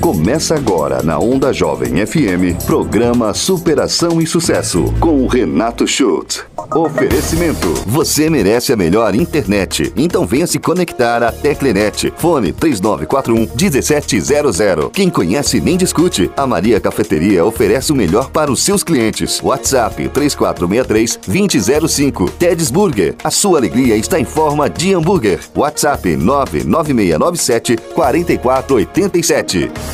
Começa agora na Onda Jovem FM, programa Superação e Sucesso, com o Renato Schultz. Oferecimento. Você merece a melhor internet. Então venha se conectar à Teclenet. Fone 3941 1700. Quem conhece nem discute. A Maria Cafeteria oferece o melhor para os seus clientes. WhatsApp 3463 2005. Ted's Burger. A sua alegria está em forma de hambúrguer. WhatsApp 99697 4487.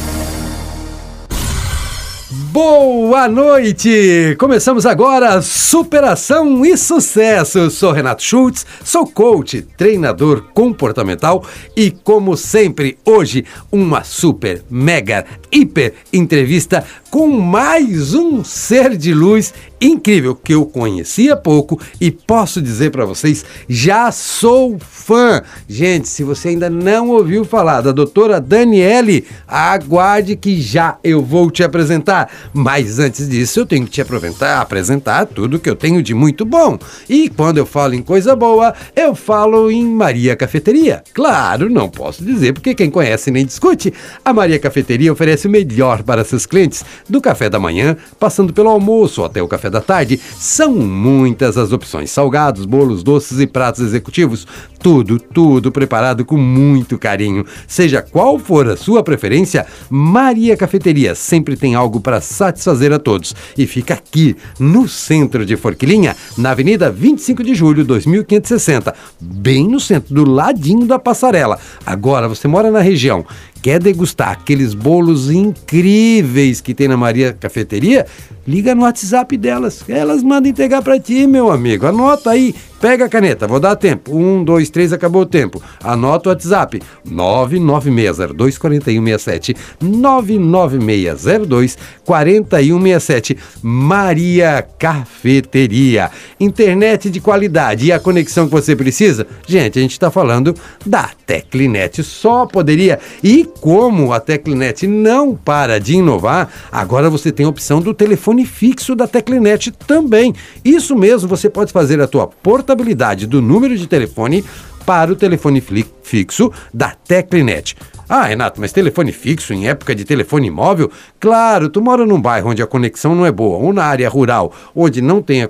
Boa noite! Começamos agora Superação e Sucesso. Sou Renato Schultz, sou coach, treinador comportamental e, como sempre, hoje uma super, mega, hiper entrevista com mais um ser de luz incrível que eu conhecia pouco e posso dizer para vocês, já sou fã. Gente, se você ainda não ouviu falar da doutora Daniele, aguarde que já eu vou te apresentar. Mas antes disso, eu tenho que te apresentar, apresentar tudo que eu tenho de muito bom. E quando eu falo em coisa boa, eu falo em Maria Cafeteria. Claro, não posso dizer porque quem conhece nem discute. A Maria Cafeteria oferece o melhor para seus clientes, do café da manhã, passando pelo almoço até o café da tarde. São muitas as opções: salgados, bolos, doces e pratos executivos. Tudo, tudo preparado com muito carinho. Seja qual for a sua preferência, Maria Cafeteria sempre tem algo para satisfazer a todos. E fica aqui, no centro de Forquilinha, na Avenida 25 de Julho, 2560, bem no centro, do ladinho da passarela. Agora você mora na região quer degustar aqueles bolos incríveis que tem na Maria Cafeteria, liga no WhatsApp delas. Elas mandam entregar para ti, meu amigo. Anota aí, pega a caneta, vou dar tempo. Um, dois, três, acabou o tempo. Anota o WhatsApp: 996024167. 996024167. Maria Cafeteria. Internet de qualidade e a conexão que você precisa? Gente, a gente está falando da Teclinet. Só poderia. E como a Teclinet não para de inovar, agora você tem a opção do telefone fixo da Teclinet também. Isso mesmo, você pode fazer a tua portabilidade do número de telefone para o telefone fixo da Teclinet. Ah, Renato, mas telefone fixo em época de telefone móvel? Claro, tu mora num bairro onde a conexão não é boa, ou na área rural, onde não tem a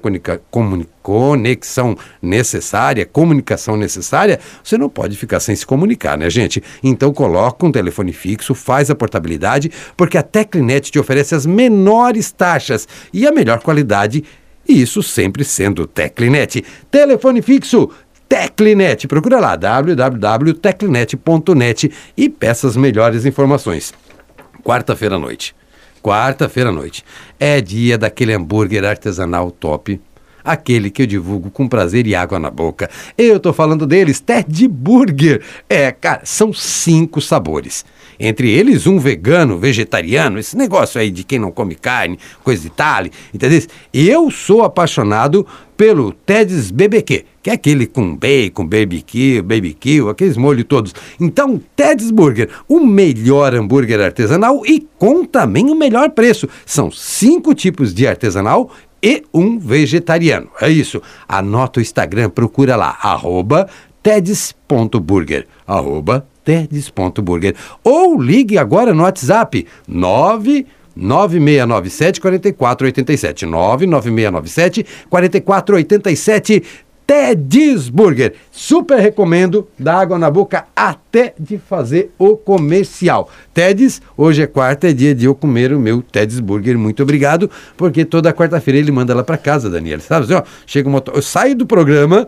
conexão necessária, comunicação necessária, você não pode ficar sem se comunicar, né, gente? Então coloca um telefone fixo, faz a portabilidade, porque a Teclinet te oferece as menores taxas e a melhor qualidade e isso sempre sendo Teclinet. Telefone fixo Teclinet. Procura lá www.teclinet.net e peça as melhores informações. Quarta-feira à noite. Quarta-feira à noite. É dia daquele hambúrguer artesanal top. Aquele que eu divulgo com prazer e água na boca. Eu tô falando deles, Ted Burger. É, cara, são cinco sabores. Entre eles, um vegano, vegetariano, esse negócio aí de quem não come carne, coisa de tal, entendeu? Eu sou apaixonado pelo Ted's BBQ, que é aquele com bacon, barbecue, barbecue, aqueles molhos todos. Então, Ted's Burger, o melhor hambúrguer artesanal e com também o melhor preço. São cinco tipos de artesanal e um vegetariano. É isso. Anota o Instagram, procura lá, arroba teds.burger, arroba teds.burger. Ou ligue agora no WhatsApp, 9 9697 4487. 99697 4487. Ted's Burger. Super recomendo, dá água na boca até de fazer o comercial. Ted's, hoje é quarta, é dia de eu comer o meu Ted's Burger. Muito obrigado, porque toda quarta-feira ele manda lá para casa, Daniel. Sabe assim, ó, chega um motor, eu saio do programa,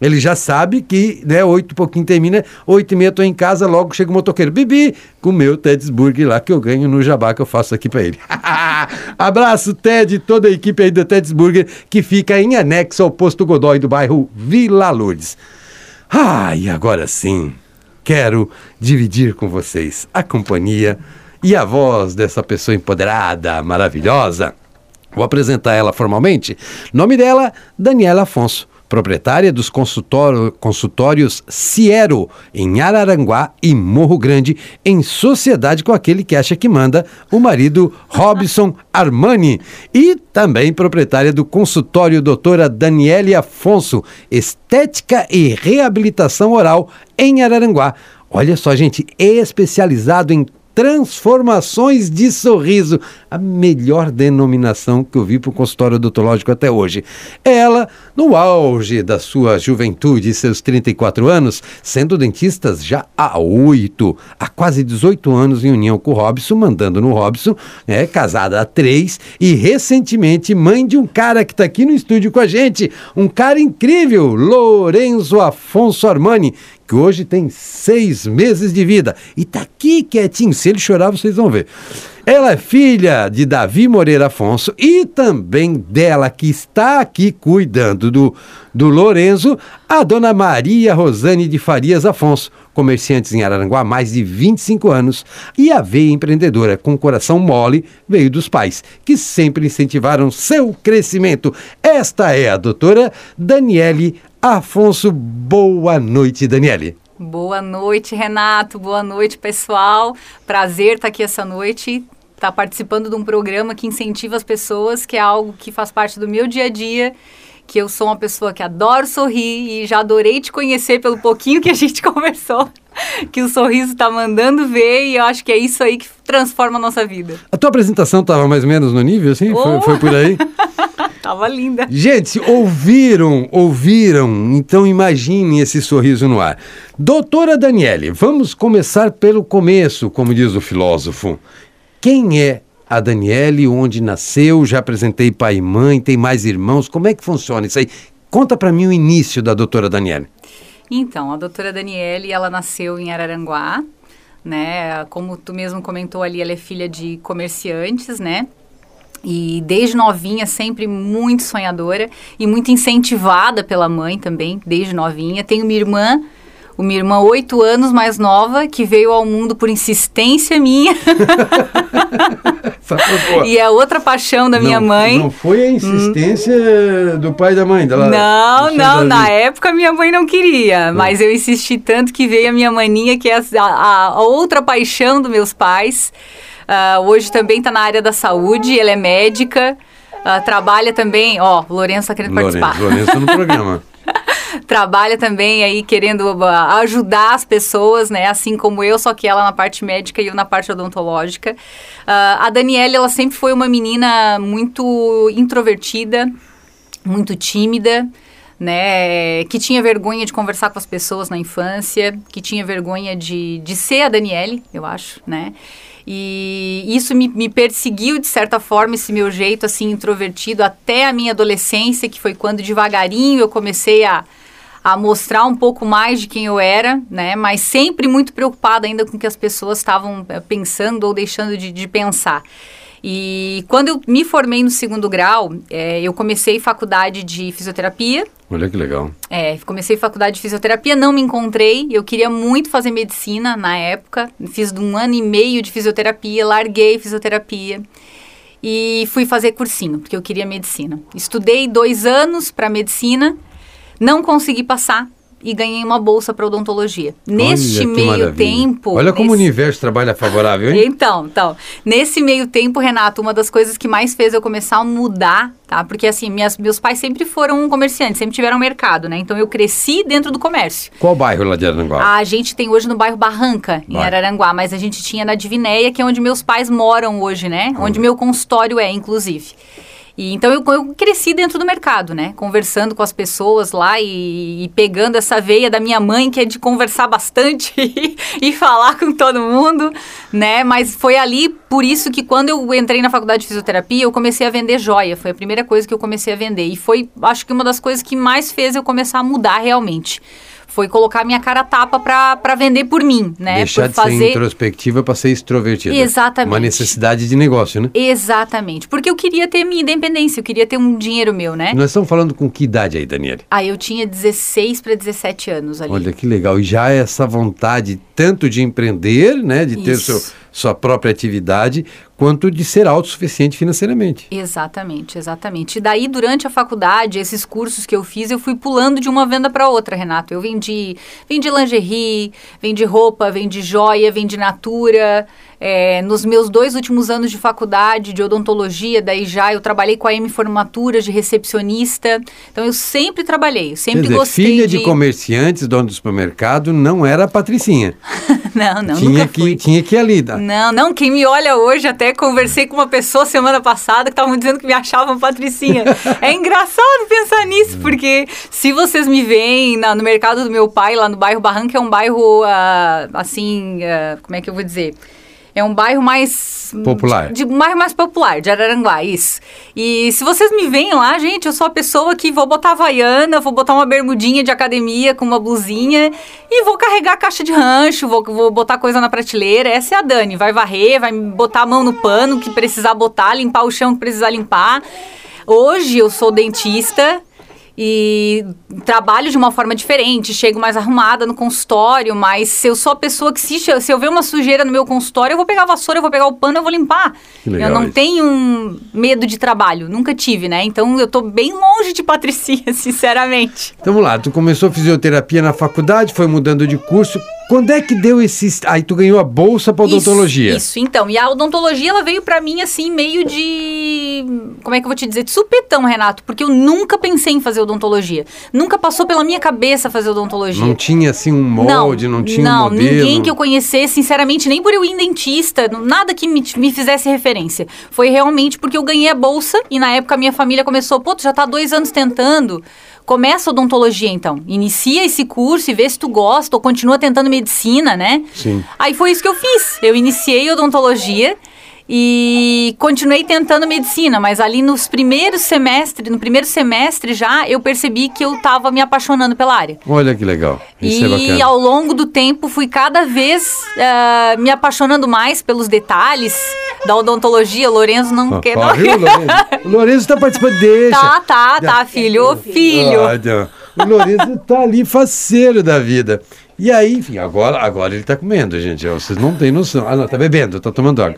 ele já sabe que, né, oito pouquinho termina, oito e meia tô em casa, logo chega o motoqueiro. Bibi, com o meu Ted's Burger lá que eu ganho no jabá que eu faço aqui para ele. Abraço, Ted, toda a equipe aí do Ted's Burger, que fica em anexo ao posto Godói do bairro Vila Lourdes. Ah, e agora sim, quero dividir com vocês a companhia e a voz dessa pessoa empoderada, maravilhosa. Vou apresentar ela formalmente. Nome dela, Daniela Afonso proprietária dos consultórios Ciero, em Araranguá e Morro Grande, em sociedade com aquele que acha que manda, o marido Robson Armani. E também proprietária do consultório doutora Daniele Afonso, Estética e Reabilitação Oral, em Araranguá. Olha só, gente, especializado em transformações de sorriso. A melhor denominação que eu vi para o consultório odontológico até hoje. Ela, no auge da sua juventude e seus 34 anos, sendo dentistas já há oito, há quase 18 anos em união com o Robson, mandando no Robson, é casada há três e recentemente mãe de um cara que está aqui no estúdio com a gente, um cara incrível, Lorenzo Afonso Armani, que hoje tem seis meses de vida e tá aqui quietinho. Se ele chorar, vocês vão ver. Ela é filha de Davi Moreira Afonso e também dela que está aqui cuidando do, do Lorenzo, a dona Maria Rosane de Farias Afonso, comerciantes em Araranguá há mais de 25 anos, e a veia empreendedora com coração mole veio dos pais, que sempre incentivaram seu crescimento. Esta é a doutora Daniele Afonso. Boa noite, Daniele. Boa noite, Renato. Boa noite, pessoal. Prazer estar aqui essa noite, estar participando de um programa que incentiva as pessoas, que é algo que faz parte do meu dia a dia que eu sou uma pessoa que adoro sorrir e já adorei te conhecer pelo pouquinho que a gente conversou. Que o sorriso está mandando ver e eu acho que é isso aí que transforma a nossa vida. A tua apresentação estava mais ou menos no nível, assim? Oh. Foi, foi por aí? tava linda. Gente, ouviram, ouviram? Então imaginem esse sorriso no ar. Doutora Daniele, vamos começar pelo começo, como diz o filósofo. Quem é a Daniele, onde nasceu, já apresentei pai e mãe, tem mais irmãos. Como é que funciona isso aí? Conta para mim o início da doutora Daniele. Então, a doutora Daniele, ela nasceu em Araranguá, né? Como tu mesmo comentou ali, ela é filha de comerciantes, né? E desde novinha, sempre muito sonhadora e muito incentivada pela mãe também, desde novinha. Tenho uma irmã uma irmã oito anos mais nova que veio ao mundo por insistência minha. e é outra paixão da não, minha mãe. Não foi a insistência hum. do pai e da mãe dela? Não, não. Na época minha mãe não queria, mas eu insisti tanto que veio a minha maninha, que é a, a, a outra paixão dos meus pais. Uh, hoje também está na área da saúde, ela é médica. Uh, trabalha também, ó, Lourenço está querendo Lourenço, participar. Lourenço no programa. trabalha também aí querendo uh, ajudar as pessoas, né? Assim como eu, só que ela na parte médica e eu na parte odontológica. Uh, a Daniela, ela sempre foi uma menina muito introvertida, muito tímida né, que tinha vergonha de conversar com as pessoas na infância, que tinha vergonha de, de ser a Daniele, eu acho, né? E isso me, me, perseguiu, de certa forma, esse meu jeito, assim, introvertido, até a minha adolescência, que foi quando, devagarinho, eu comecei a, a mostrar um pouco mais de quem eu era, né? Mas sempre muito preocupada ainda com o que as pessoas estavam eh, pensando ou deixando de, de pensar. E quando eu me formei no segundo grau, é, eu comecei faculdade de fisioterapia. Olha que legal. É, comecei faculdade de fisioterapia, não me encontrei. Eu queria muito fazer medicina na época. Fiz um ano e meio de fisioterapia, larguei fisioterapia e fui fazer cursinho, porque eu queria medicina. Estudei dois anos para medicina, não consegui passar e ganhei uma bolsa para odontologia. Neste meio maravilha. tempo. Olha como nesse... o universo trabalha favorável, hein? Então, então. Nesse meio tempo, Renato, uma das coisas que mais fez eu começar a mudar, tá? Porque assim, minhas, meus pais sempre foram comerciantes, sempre tiveram mercado, né? Então eu cresci dentro do comércio. Qual bairro lá de Araranguá? A gente tem hoje no bairro Barranca, em Araranguá, mas a gente tinha na Divinéia, que é onde meus pais moram hoje, né? Onde meu consultório é, inclusive. E, então eu, eu, cresci dentro do mercado, né? Conversando com as pessoas lá e, e pegando essa veia da minha mãe, que é de conversar bastante e, falar com todo mundo, né? Mas foi ali, por isso que quando eu entrei na faculdade de fisioterapia, eu comecei a vender joia. Foi a primeira coisa que eu comecei a vender. E foi, acho que uma das coisas que mais fez eu começar a mudar realmente foi colocar minha cara tapa para vender por mim, né? Deixar por de fazer... ser introspectiva para ser extrovertida. Exatamente. Uma necessidade de negócio, né? Exatamente. Porque eu queria ter minha independência, eu queria ter um dinheiro meu, né? Nós estamos falando com que idade aí, Daniela? Ah, eu tinha 16 para 17 anos ali. Olha que legal. E já essa vontade tanto de empreender, né? De ter seu sua própria atividade, quanto de ser autossuficiente financeiramente. Exatamente, exatamente. E daí, durante a faculdade, esses cursos que eu fiz, eu fui pulando de uma venda para outra, Renato. Eu vendi, vendi lingerie, vendi roupa, vendi joia, vendi natura. É, nos meus dois últimos anos de faculdade de odontologia, daí já eu trabalhei com a M Formatura de recepcionista. Então eu sempre trabalhei, eu sempre dizer, gostei filha de... de comerciantes, dono do supermercado, não era a Patricinha. não, não, tinha que, fui. Tinha que ir ali, dar, Não, não, quem me olha hoje, até conversei com uma pessoa semana passada que estavam dizendo que me achavam Patricinha. é engraçado pensar nisso, porque se vocês me veem na, no mercado do meu pai, lá no bairro Barranca, é um bairro, uh, assim, uh, como é que eu vou dizer? É um bairro mais... Popular. De, bairro mais popular, de Araranguá, isso. E se vocês me veem lá, gente, eu sou a pessoa que vou botar havaiana, vou botar uma bermudinha de academia com uma blusinha e vou carregar a caixa de rancho, vou, vou botar coisa na prateleira. Essa é a Dani. Vai varrer, vai botar a mão no pano que precisar botar, limpar o chão que precisar limpar. Hoje eu sou dentista, e trabalho de uma forma diferente, chego mais arrumada no consultório, mas se eu sou a pessoa que se, se eu ver uma sujeira no meu consultório, eu vou pegar a vassoura, eu vou pegar o pano, eu vou limpar. eu não isso. tenho medo de trabalho, nunca tive, né? Então eu tô bem longe de Patricinha, sinceramente. Então vamos lá, tu começou fisioterapia na faculdade, foi mudando de curso. Quando é que deu esse. Aí tu ganhou a bolsa para odontologia? Isso, isso, então. E a odontologia, ela veio para mim assim, meio de. Como é que eu vou te dizer? De supetão, Renato, porque eu nunca pensei em fazer odontologia. Nunca passou pela minha cabeça fazer odontologia. Não tinha assim um molde, não, não tinha não, um modelo? Não, ninguém que eu conhecesse, sinceramente, nem por eu ir em dentista, nada que me, me fizesse referência. Foi realmente porque eu ganhei a bolsa e na época a minha família começou, pô, tu já tá dois anos tentando. Começa a odontologia, então. Inicia esse curso e vê se tu gosta ou continua tentando medicina, né? Sim. Aí foi isso que eu fiz. Eu iniciei odontologia e continuei tentando medicina, mas ali nos primeiros semestres, no primeiro semestre já, eu percebi que eu estava me apaixonando pela área. Olha que legal. Isso é e é ao longo do tempo fui cada vez uh, me apaixonando mais pelos detalhes da odontologia. Lorenzo não ah, quer. Não... Lorenzo? o Lorenzo está participando, deixa. Tá, tá, tá, filho. Ô, filho. Ah, o Lorenzo está ali faceiro da vida. E aí, enfim, agora, agora ele está comendo, gente. Vocês não têm noção. Ah, não, está bebendo, está tomando água.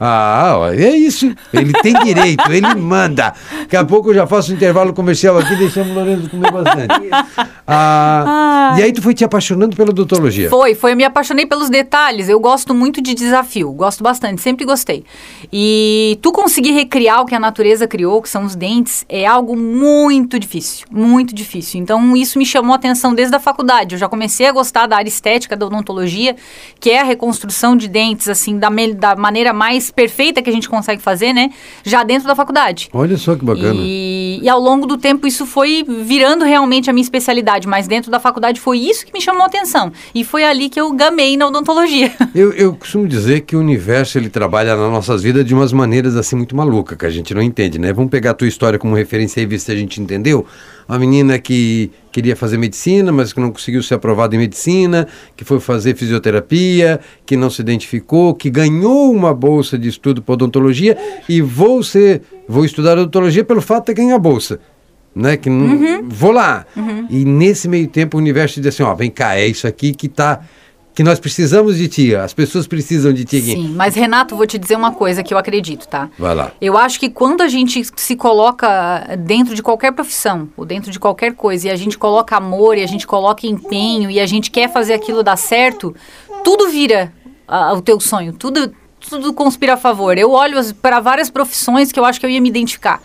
Ah, é isso. Ele tem direito, ele manda. Daqui a pouco eu já faço um intervalo comercial aqui, deixamos o Lourenço comer bastante. Ah, e aí tu foi te apaixonando pela odontologia? Foi, foi. Eu me apaixonei pelos detalhes. Eu gosto muito de desafio, gosto bastante, sempre gostei. E tu conseguir recriar o que a natureza criou, que são os dentes, é algo muito difícil, muito difícil. Então isso me chamou a atenção desde a faculdade. Eu já comecei a gostar gostar da área estética da odontologia, que é a reconstrução de dentes, assim, da, da maneira mais perfeita que a gente consegue fazer, né? Já dentro da faculdade. Olha só que bacana. E, e ao longo do tempo isso foi virando realmente a minha especialidade, mas dentro da faculdade foi isso que me chamou a atenção. E foi ali que eu gamei na odontologia. Eu, eu costumo dizer que o universo ele trabalha nas nossas vidas de umas maneiras assim muito malucas, que a gente não entende, né? Vamos pegar a tua história como referência e ver se a gente entendeu uma menina que queria fazer medicina, mas que não conseguiu ser aprovada em medicina, que foi fazer fisioterapia, que não se identificou, que ganhou uma bolsa de estudo para odontologia e vou ser, vou estudar odontologia pelo fato de ganhar a bolsa. Né, que uhum. vou lá. Uhum. E nesse meio tempo o universo diz assim, ó, vem cá, é isso aqui que está que nós precisamos de ti, as pessoas precisam de ti. Sim, mas Renato, vou te dizer uma coisa que eu acredito, tá? Vai lá. Eu acho que quando a gente se coloca dentro de qualquer profissão, ou dentro de qualquer coisa, e a gente coloca amor, e a gente coloca empenho, e a gente quer fazer aquilo dar certo, tudo vira uh, o teu sonho, tudo, tudo conspira a favor. Eu olho para várias profissões que eu acho que eu ia me identificar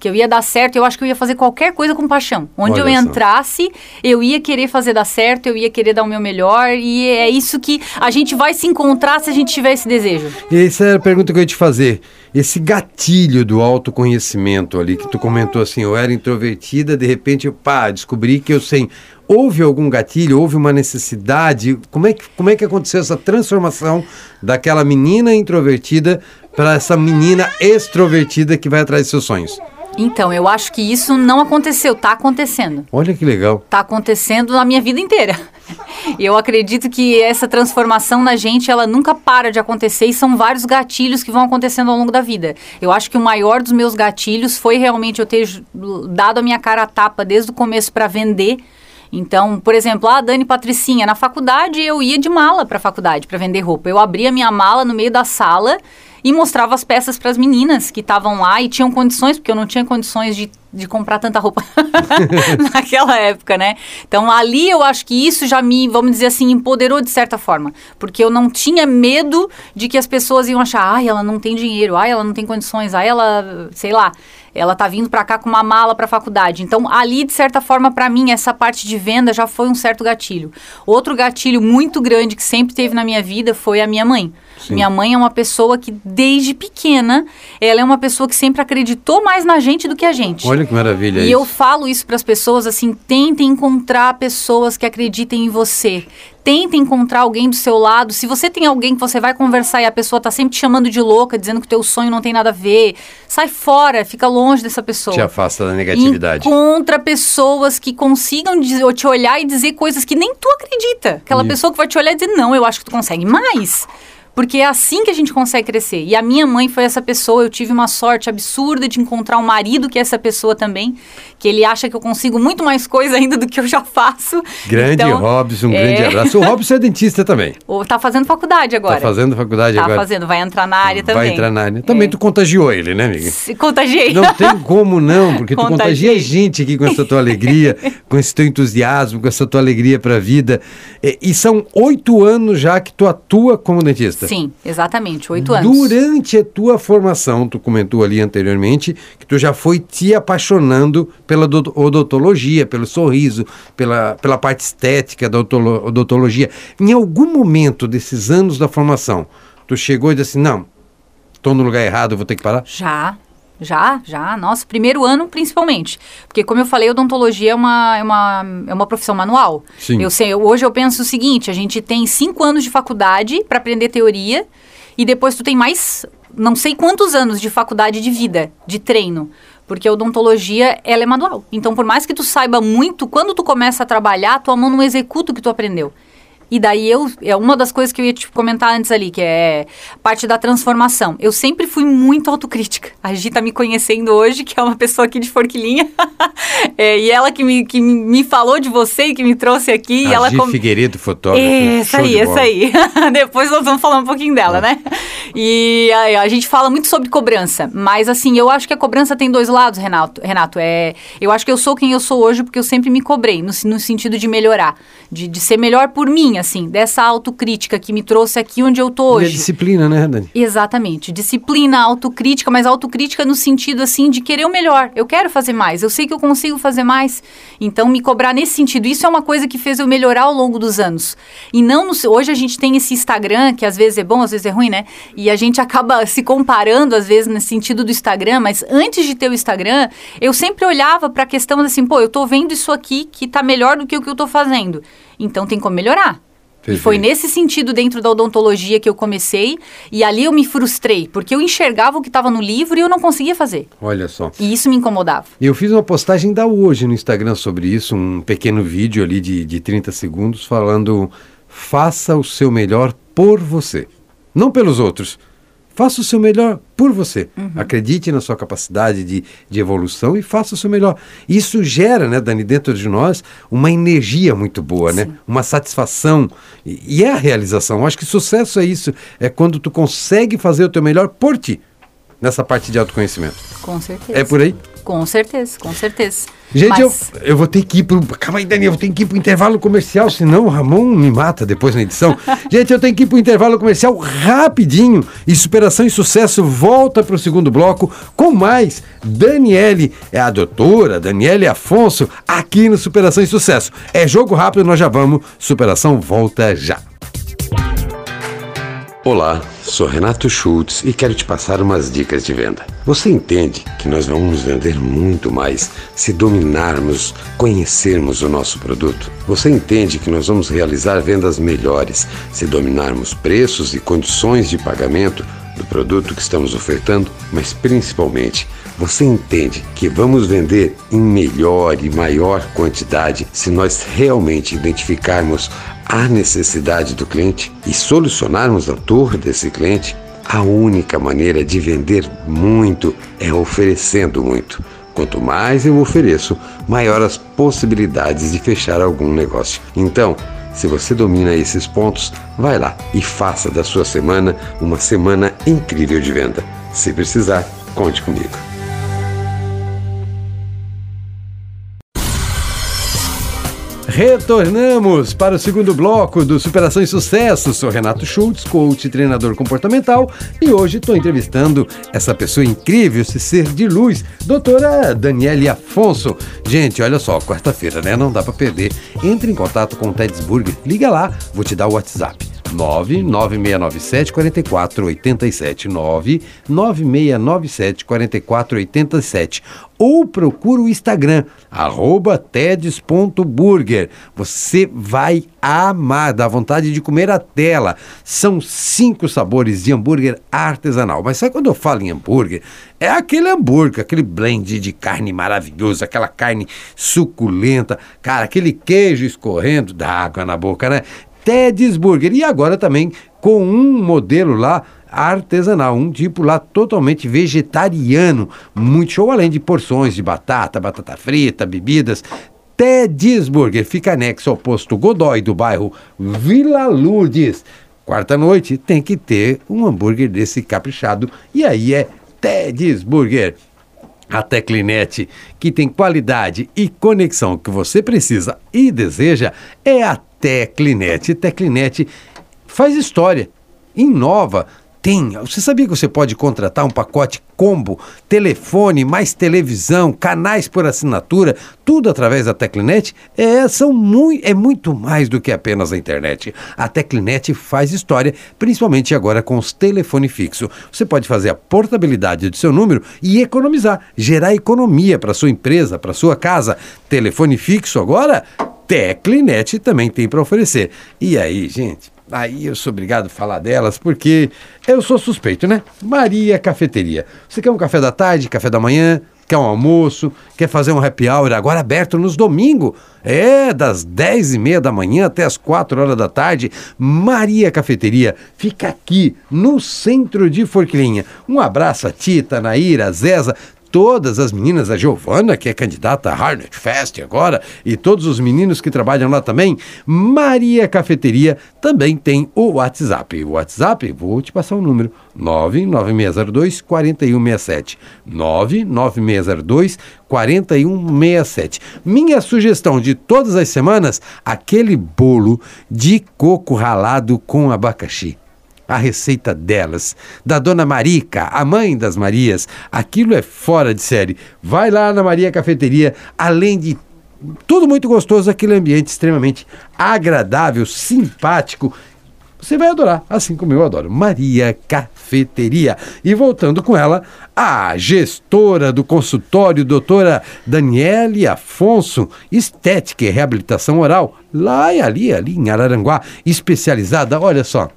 que eu ia dar certo, eu acho que eu ia fazer qualquer coisa com paixão. Onde Olha eu entrasse, só. eu ia querer fazer dar certo, eu ia querer dar o meu melhor, e é isso que a gente vai se encontrar se a gente tiver esse desejo. E essa é a pergunta que eu ia te fazer. Esse gatilho do autoconhecimento ali, que tu comentou assim, eu era introvertida, de repente, eu, pá, descobri que eu sei. Houve algum gatilho, houve uma necessidade? Como é que, como é que aconteceu essa transformação daquela menina introvertida para essa menina extrovertida que vai atrás de seus sonhos? Então, eu acho que isso não aconteceu, está acontecendo. Olha que legal. Está acontecendo na minha vida inteira. E eu acredito que essa transformação na gente, ela nunca para de acontecer e são vários gatilhos que vão acontecendo ao longo da vida. Eu acho que o maior dos meus gatilhos foi realmente eu ter dado a minha cara a tapa desde o começo para vender. Então, por exemplo, a Dani Patricinha, na faculdade eu ia de mala para a faculdade para vender roupa. Eu abria minha mala no meio da sala e mostrava as peças para as meninas que estavam lá e tinham condições, porque eu não tinha condições de de comprar tanta roupa naquela época, né? Então ali eu acho que isso já me, vamos dizer assim, empoderou de certa forma, porque eu não tinha medo de que as pessoas iam achar, ai, ela não tem dinheiro, ai, ela não tem condições, ai, ela, sei lá, ela tá vindo para cá com uma mala para faculdade. Então ali de certa forma para mim essa parte de venda já foi um certo gatilho. Outro gatilho muito grande que sempre teve na minha vida foi a minha mãe. Sim. Minha mãe é uma pessoa que, desde pequena, ela é uma pessoa que sempre acreditou mais na gente do que a gente. Olha que maravilha. E isso. eu falo isso para as pessoas assim: tentem encontrar pessoas que acreditem em você. Tenta encontrar alguém do seu lado. Se você tem alguém que você vai conversar e a pessoa está sempre te chamando de louca, dizendo que o teu sonho não tem nada a ver, sai fora, fica longe dessa pessoa. Te afasta da negatividade. Encontra pessoas que consigam dizer, te olhar e dizer coisas que nem tu acredita. Aquela Isso. pessoa que vai te olhar e dizer, não, eu acho que tu consegue mais. Porque é assim que a gente consegue crescer. E a minha mãe foi essa pessoa. Eu tive uma sorte absurda de encontrar um marido que é essa pessoa também. Que ele acha que eu consigo muito mais coisa ainda do que eu já faço. Grande então, Robson, um é... grande abraço. O Robson é dentista também. Ou tá fazendo faculdade agora. Tá fazendo faculdade tá agora. Tá fazendo, vai entrar na área também. Vai entrar na área. Também é. tu contagiou ele, né, amiga? Se contagiei. Não tem como não, porque tu contagia a gente aqui com essa tua alegria, com esse teu entusiasmo, com essa tua alegria para a vida. E, e são oito anos já que tu atua como dentista. Sim, exatamente. Oito anos. Durante a tua formação, tu comentou ali anteriormente que tu já foi te apaixonando pela odontologia, pelo sorriso, pela, pela parte estética da odontologia. Em algum momento desses anos da formação, tu chegou e disse assim, não, estou no lugar errado, vou ter que parar? Já, já, já. Nossa, primeiro ano principalmente. Porque, como eu falei, odontologia é uma, é uma, é uma profissão manual. Sim. Eu sei, hoje eu penso o seguinte: a gente tem cinco anos de faculdade para aprender teoria e depois tu tem mais não sei quantos anos de faculdade de vida, de treino. Porque a odontologia, ela é manual. Então, por mais que tu saiba muito, quando tu começa a trabalhar, tua mão não executa o que tu aprendeu. E daí eu, é uma das coisas que eu ia te comentar antes ali, que é parte da transformação. Eu sempre fui muito autocrítica. A Gi tá me conhecendo hoje, que é uma pessoa aqui de Forquilinha. é, e ela que me, que me falou de você e que me trouxe aqui. A e ela Gi com... Figueiredo, fotógrafa. Essa aí, essa aí. Depois nós vamos falar um pouquinho dela, é. né? E a, a, gente fala muito sobre cobrança. Mas assim, eu acho que a cobrança tem dois lados, Renato. Renato, é, eu acho que eu sou quem eu sou hoje porque eu sempre me cobrei, no, no sentido de melhorar. De, de ser melhor por mim, assim, dessa autocrítica que me trouxe aqui onde eu tô hoje. E a disciplina, né, Dani? Exatamente. Disciplina, autocrítica, mas autocrítica no sentido, assim, de querer o melhor. Eu quero fazer mais, eu sei que eu consigo fazer mais. Então, me cobrar nesse sentido. Isso é uma coisa que fez eu melhorar ao longo dos anos. E não no, Hoje a gente tem esse Instagram, que às vezes é bom, às vezes é ruim, né? E a gente acaba se comparando, às vezes, nesse sentido do Instagram, mas antes de ter o Instagram, eu sempre olhava para a questão assim, pô, eu tô vendo isso aqui que tá melhor do que o que eu tô fazendo. Então tem como melhorar. Perfeito. E foi nesse sentido, dentro da odontologia, que eu comecei. E ali eu me frustrei, porque eu enxergava o que estava no livro e eu não conseguia fazer. Olha só. E isso me incomodava. Eu fiz uma postagem da hoje no Instagram sobre isso, um pequeno vídeo ali de, de 30 segundos, falando: faça o seu melhor por você. Não pelos outros, Faça o seu melhor por você. Uhum. Acredite na sua capacidade de, de evolução e faça o seu melhor. Isso gera, né, Dani, dentro de nós, uma energia muito boa, né? Sim. né? Uma satisfação. E, e, é a realização. Eu acho que sucesso é isso. É quando tu consegue fazer o teu melhor por ti. Nessa parte de autoconhecimento. Com certeza. É por aí? Com certeza, com certeza. Gente, Mas... eu, eu vou ter que ir pro. Calma aí, Daniel, eu vou ter que ir pro intervalo comercial, senão o Ramon me mata depois na edição. Gente, eu tenho que ir pro intervalo comercial rapidinho. E Superação e Sucesso volta pro segundo bloco com mais Daniele, é a doutora Daniele Afonso, aqui no Superação e Sucesso. É jogo rápido, nós já vamos. Superação volta já. Olá, sou Renato Schultz e quero te passar umas dicas de venda. Você entende que nós vamos vender muito mais se dominarmos, conhecermos o nosso produto? Você entende que nós vamos realizar vendas melhores se dominarmos preços e condições de pagamento do produto que estamos ofertando, mas principalmente você entende que vamos vender em melhor e maior quantidade se nós realmente identificarmos a necessidade do cliente e solucionarmos a dor desse cliente, a única maneira de vender muito é oferecendo muito. Quanto mais eu ofereço, maior as possibilidades de fechar algum negócio. Então, se você domina esses pontos, vai lá e faça da sua semana uma semana incrível de venda. Se precisar, conte comigo. Retornamos para o segundo bloco do Superação e Sucesso. Sou Renato Schultz, coach e treinador comportamental, e hoje estou entrevistando essa pessoa incrível, esse ser de luz, doutora Daniele Afonso. Gente, olha só, quarta-feira, né? Não dá para perder. Entre em contato com o Tedsburger, liga lá, vou te dar o WhatsApp. 99697 4487 99697 4487 ou procura o Instagram, arroba teds.burger. Você vai amar, dá vontade de comer a tela. São cinco sabores de hambúrguer artesanal. Mas sabe quando eu falo em hambúrguer? É aquele hambúrguer, aquele blend de carne maravilhoso, aquela carne suculenta, cara, aquele queijo escorrendo, dá água na boca, né? Ted's Burger. E agora também com um modelo lá artesanal, um tipo lá totalmente vegetariano, muito show, além de porções de batata, batata frita, bebidas. Ted's Burger fica anexo ao posto Godoy do bairro Vila Lourdes. Quarta noite tem que ter um hambúrguer desse caprichado e aí é Ted's Burger. A Teclinete, que tem qualidade e conexão que você precisa e deseja, é a Teclinete. Teclinete faz história, inova, tem. Você sabia que você pode contratar um pacote combo, telefone, mais televisão, canais por assinatura, tudo através da Teclinet? É, são muito, é muito mais do que apenas a internet. A Teclinet faz história, principalmente agora com os telefone fixo. Você pode fazer a portabilidade do seu número e economizar, gerar economia para sua empresa, para sua casa. Telefone fixo agora? Teclinet também tem para oferecer. E aí, gente? Aí eu sou obrigado a falar delas porque eu sou suspeito, né? Maria Cafeteria. Você quer um café da tarde, café da manhã, quer um almoço, quer fazer um happy hour agora aberto nos domingos. É, das 10 e meia da manhã até as 4 horas da tarde. Maria Cafeteria fica aqui no centro de Forquilinha. Um abraço a Tita, Naira, a Zeza, todas as meninas, a Giovana, que é candidata a Harnett Fest agora, e todos os meninos que trabalham lá também, Maria Cafeteria também tem o WhatsApp. O WhatsApp, vou te passar o um número, 99602 4167. 99602 4167. Minha sugestão de todas as semanas, aquele bolo de coco ralado com abacaxi a receita delas, da dona Marica, a mãe das Marias. Aquilo é fora de série. Vai lá na Maria Cafeteria, além de tudo muito gostoso, aquele ambiente extremamente agradável, simpático. Você vai adorar, assim como eu adoro. Maria Cafeteria. E voltando com ela, a gestora do consultório, doutora Daniele Afonso, Estética e Reabilitação Oral, lá e ali, ali em Araranguá, especializada, olha só,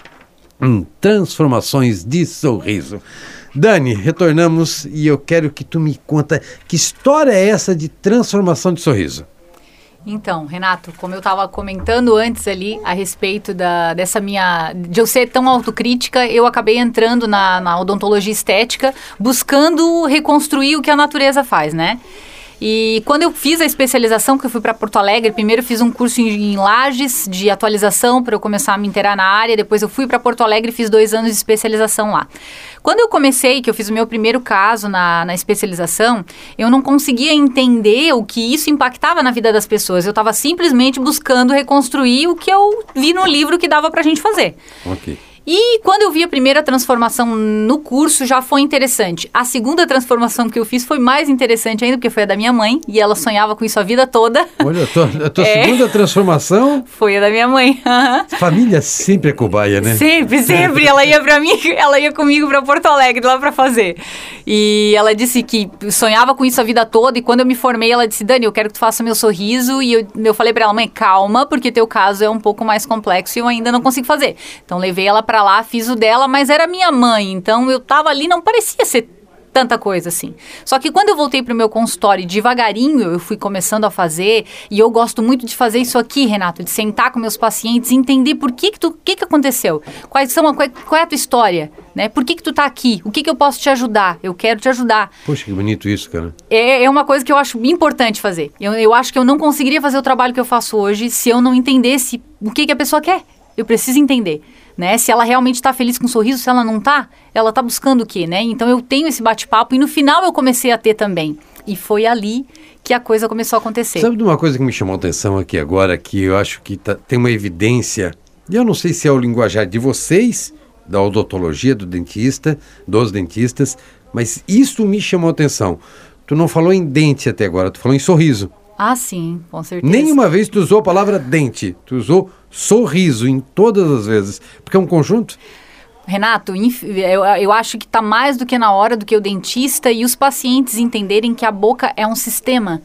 em transformações de sorriso. Dani, retornamos e eu quero que tu me conta que história é essa de transformação de sorriso. Então, Renato, como eu estava comentando antes ali a respeito da, dessa minha. de eu ser tão autocrítica, eu acabei entrando na, na odontologia estética, buscando reconstruir o que a natureza faz, né? E quando eu fiz a especialização, que eu fui para Porto Alegre, primeiro fiz um curso em, em Lages de atualização para eu começar a me inteirar na área, depois eu fui para Porto Alegre e fiz dois anos de especialização lá. Quando eu comecei, que eu fiz o meu primeiro caso na, na especialização, eu não conseguia entender o que isso impactava na vida das pessoas. Eu estava simplesmente buscando reconstruir o que eu vi no livro que dava para a gente fazer. Ok. E quando eu vi a primeira transformação no curso, já foi interessante. A segunda transformação que eu fiz foi mais interessante ainda, porque foi a da minha mãe, e ela sonhava com isso a vida toda. Olha, a tua, a tua é. segunda transformação... Foi a da minha mãe. Família sempre é cobaia, né? Sempre, sempre. ela ia para mim, ela ia comigo para Porto Alegre lá para fazer. E ela disse que sonhava com isso a vida toda, e quando eu me formei, ela disse, Dani, eu quero que tu faça meu sorriso, e eu, eu falei para ela, mãe, calma, porque teu caso é um pouco mais complexo e eu ainda não consigo fazer. Então levei ela pra para lá, fiz o dela, mas era minha mãe, então eu tava ali, não parecia ser tanta coisa assim. Só que quando eu voltei pro meu consultório, devagarinho eu fui começando a fazer, e eu gosto muito de fazer isso aqui, Renato, de sentar com meus pacientes e entender por que que tu, que que aconteceu, quais são, a, qual, qual é a tua história, né? Por que que tu tá aqui? O que que eu posso te ajudar? Eu quero te ajudar. Poxa, que bonito isso, cara. É, é uma coisa que eu acho importante fazer. Eu, eu acho que eu não conseguiria fazer o trabalho que eu faço hoje se eu não entendesse o que que a pessoa quer. Eu preciso entender né? Se ela realmente está feliz com um sorriso, se ela não está, ela está buscando o quê, né? Então eu tenho esse bate-papo e no final eu comecei a ter também E foi ali que a coisa começou a acontecer. Sabe de uma coisa que me chamou a atenção aqui agora, que eu acho que tá, tem uma evidência, e eu não sei se é o linguajar de vocês, da odontologia, do dentista, dos dentistas, mas isso me chamou a atenção. Tu não falou em dente até agora, tu falou em sorriso. Ah, sim, com certeza. Nenhuma vez tu usou a palavra dente, tu usou sorriso em todas as vezes, porque é um conjunto. Renato, eu, eu acho que está mais do que na hora do que o dentista e os pacientes entenderem que a boca é um sistema.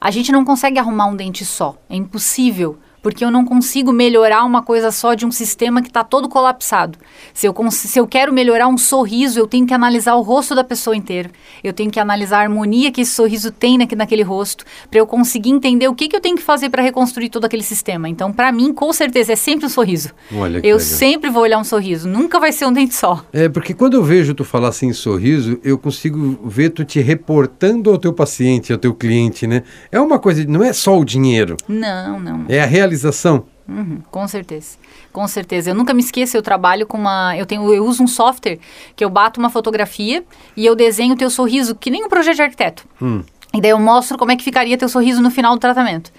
A gente não consegue arrumar um dente só, é impossível porque eu não consigo melhorar uma coisa só de um sistema que está todo colapsado. Se eu, se eu quero melhorar um sorriso, eu tenho que analisar o rosto da pessoa inteira. Eu tenho que analisar a harmonia que esse sorriso tem naquele, naquele rosto, para eu conseguir entender o que, que eu tenho que fazer para reconstruir todo aquele sistema. Então, para mim, com certeza, é sempre um sorriso. Olha que eu legal. sempre vou olhar um sorriso, nunca vai ser um dente só. É, porque quando eu vejo tu falar assim sorriso, eu consigo ver tu te reportando ao teu paciente, ao teu cliente, né? É uma coisa, não é só o dinheiro. Não, não. É a realidade Uhum, com certeza, com certeza. Eu nunca me esqueço, eu trabalho com uma, eu tenho, eu uso um software que eu bato uma fotografia e eu desenho o teu sorriso que nem um projeto de arquiteto. Hum. E daí eu mostro como é que ficaria teu sorriso no final do tratamento.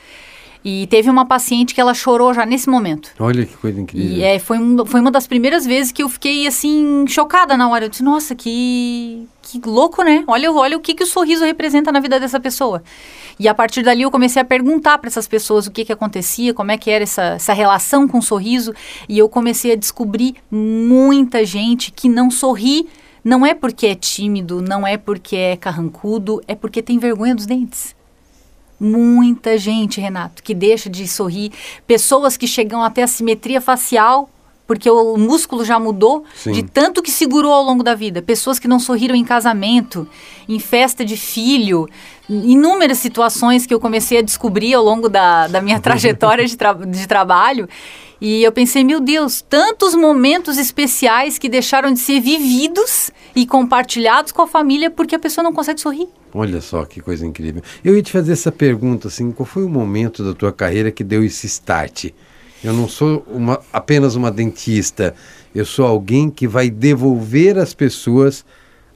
E teve uma paciente que ela chorou já nesse momento. Olha que coisa incrível. E é, foi, um, foi uma das primeiras vezes que eu fiquei assim, chocada na hora. Eu disse, nossa, que, que louco, né? Olha, olha o que, que o sorriso representa na vida dessa pessoa. E a partir dali eu comecei a perguntar para essas pessoas o que, que acontecia, como é que era essa, essa relação com o sorriso. E eu comecei a descobrir muita gente que não sorri. Não é porque é tímido, não é porque é carrancudo, é porque tem vergonha dos dentes. Muita gente, Renato, que deixa de sorrir. Pessoas que chegam até a simetria facial porque o músculo já mudou Sim. de tanto que segurou ao longo da vida. Pessoas que não sorriram em casamento, em festa de filho, inúmeras situações que eu comecei a descobrir ao longo da, da minha trajetória de, tra de trabalho. E eu pensei, meu Deus, tantos momentos especiais que deixaram de ser vividos e compartilhados com a família porque a pessoa não consegue sorrir. Olha só que coisa incrível. Eu ia te fazer essa pergunta assim, qual foi o momento da tua carreira que deu esse start? Eu não sou uma, apenas uma dentista, eu sou alguém que vai devolver às pessoas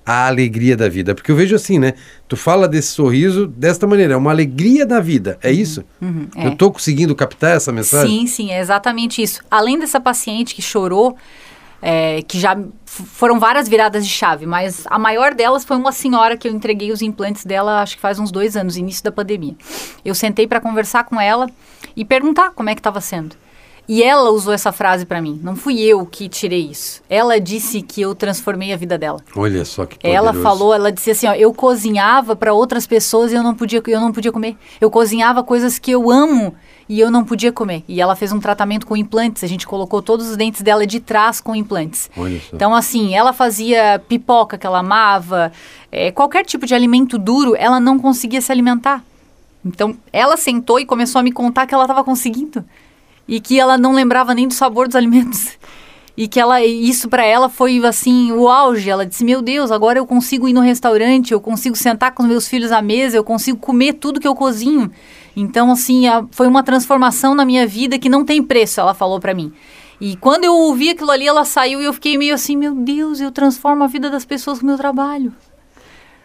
a alegria da vida. Porque eu vejo assim, né? Tu fala desse sorriso desta maneira, é uma alegria da vida, é uhum, isso? Uhum, é. Eu estou conseguindo captar essa mensagem? Sim, sim, é exatamente isso. Além dessa paciente que chorou, é, que já foram várias viradas de chave, mas a maior delas foi uma senhora que eu entreguei os implantes dela, acho que faz uns dois anos, início da pandemia. Eu sentei para conversar com ela e perguntar como é que estava sendo. E ela usou essa frase para mim. Não fui eu que tirei isso. Ela disse que eu transformei a vida dela. Olha só que poderoso. Ela falou, ela disse assim, ó, eu cozinhava para outras pessoas e eu não podia, eu não podia comer. Eu cozinhava coisas que eu amo e eu não podia comer. E ela fez um tratamento com implantes. A gente colocou todos os dentes dela de trás com implantes. Então assim, ela fazia pipoca que ela amava, é, qualquer tipo de alimento duro, ela não conseguia se alimentar. Então, ela sentou e começou a me contar que ela estava conseguindo e que ela não lembrava nem do sabor dos alimentos. E que ela, isso para ela foi assim o auge. Ela disse: Meu Deus, agora eu consigo ir no restaurante, eu consigo sentar com os meus filhos à mesa, eu consigo comer tudo que eu cozinho. Então, assim, a, foi uma transformação na minha vida que não tem preço, ela falou para mim. E quando eu ouvi aquilo ali, ela saiu e eu fiquei meio assim: Meu Deus, eu transformo a vida das pessoas com o meu trabalho.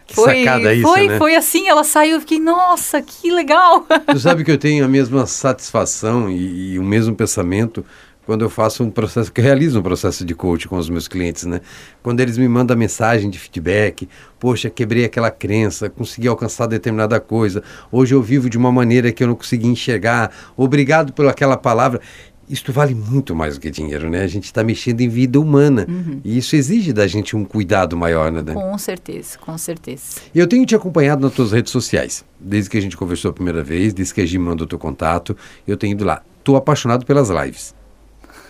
Que foi, sacada isso, foi, né? foi assim, ela saiu, eu fiquei, nossa, que legal. Tu sabe que eu tenho a mesma satisfação e, e o mesmo pensamento quando eu faço um processo, que eu realizo um processo de coaching com os meus clientes, né? Quando eles me mandam mensagem de feedback, poxa, quebrei aquela crença, consegui alcançar determinada coisa, hoje eu vivo de uma maneira que eu não consegui enxergar, obrigado por aquela palavra. Isto vale muito mais do que dinheiro, né? A gente está mexendo em vida humana. Uhum. E isso exige da gente um cuidado maior, né? Com certeza, com certeza. Eu tenho te acompanhado nas tuas redes sociais. Desde que a gente conversou a primeira vez, desde que a Gi mandou teu contato, eu tenho ido lá. Estou apaixonado pelas lives.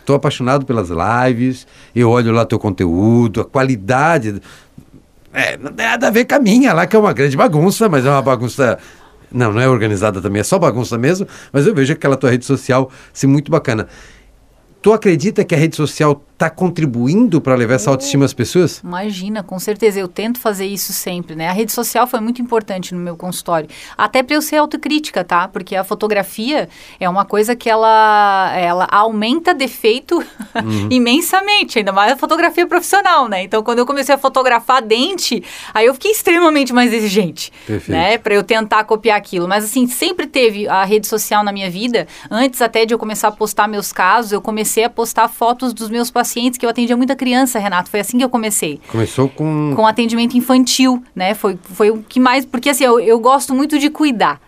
Estou apaixonado pelas lives, eu olho lá teu conteúdo, a qualidade. É, não tem nada a ver com a minha lá, que é uma grande bagunça, mas é uma bagunça não, não é organizada também, é só bagunça mesmo, mas eu vejo aquela tua rede social ser muito bacana. Tu acredita que a rede social está contribuindo para levar essa autoestima às pessoas? Imagina, com certeza. Eu tento fazer isso sempre, né? A rede social foi muito importante no meu consultório. Até para eu ser autocrítica, tá? Porque a fotografia é uma coisa que ela, ela aumenta defeito uhum. imensamente, ainda mais a fotografia profissional, né? Então, quando eu comecei a fotografar dente, aí eu fiquei extremamente mais exigente, Perfeito. né? Para eu tentar copiar aquilo. Mas, assim, sempre teve a rede social na minha vida. Antes até de eu começar a postar meus casos, eu comecei a postar fotos dos meus pacientes pacientes que eu atendia muita criança, Renato. Foi assim que eu comecei. Começou com. Com atendimento infantil, né? Foi, foi o que mais. Porque assim, eu, eu gosto muito de cuidar.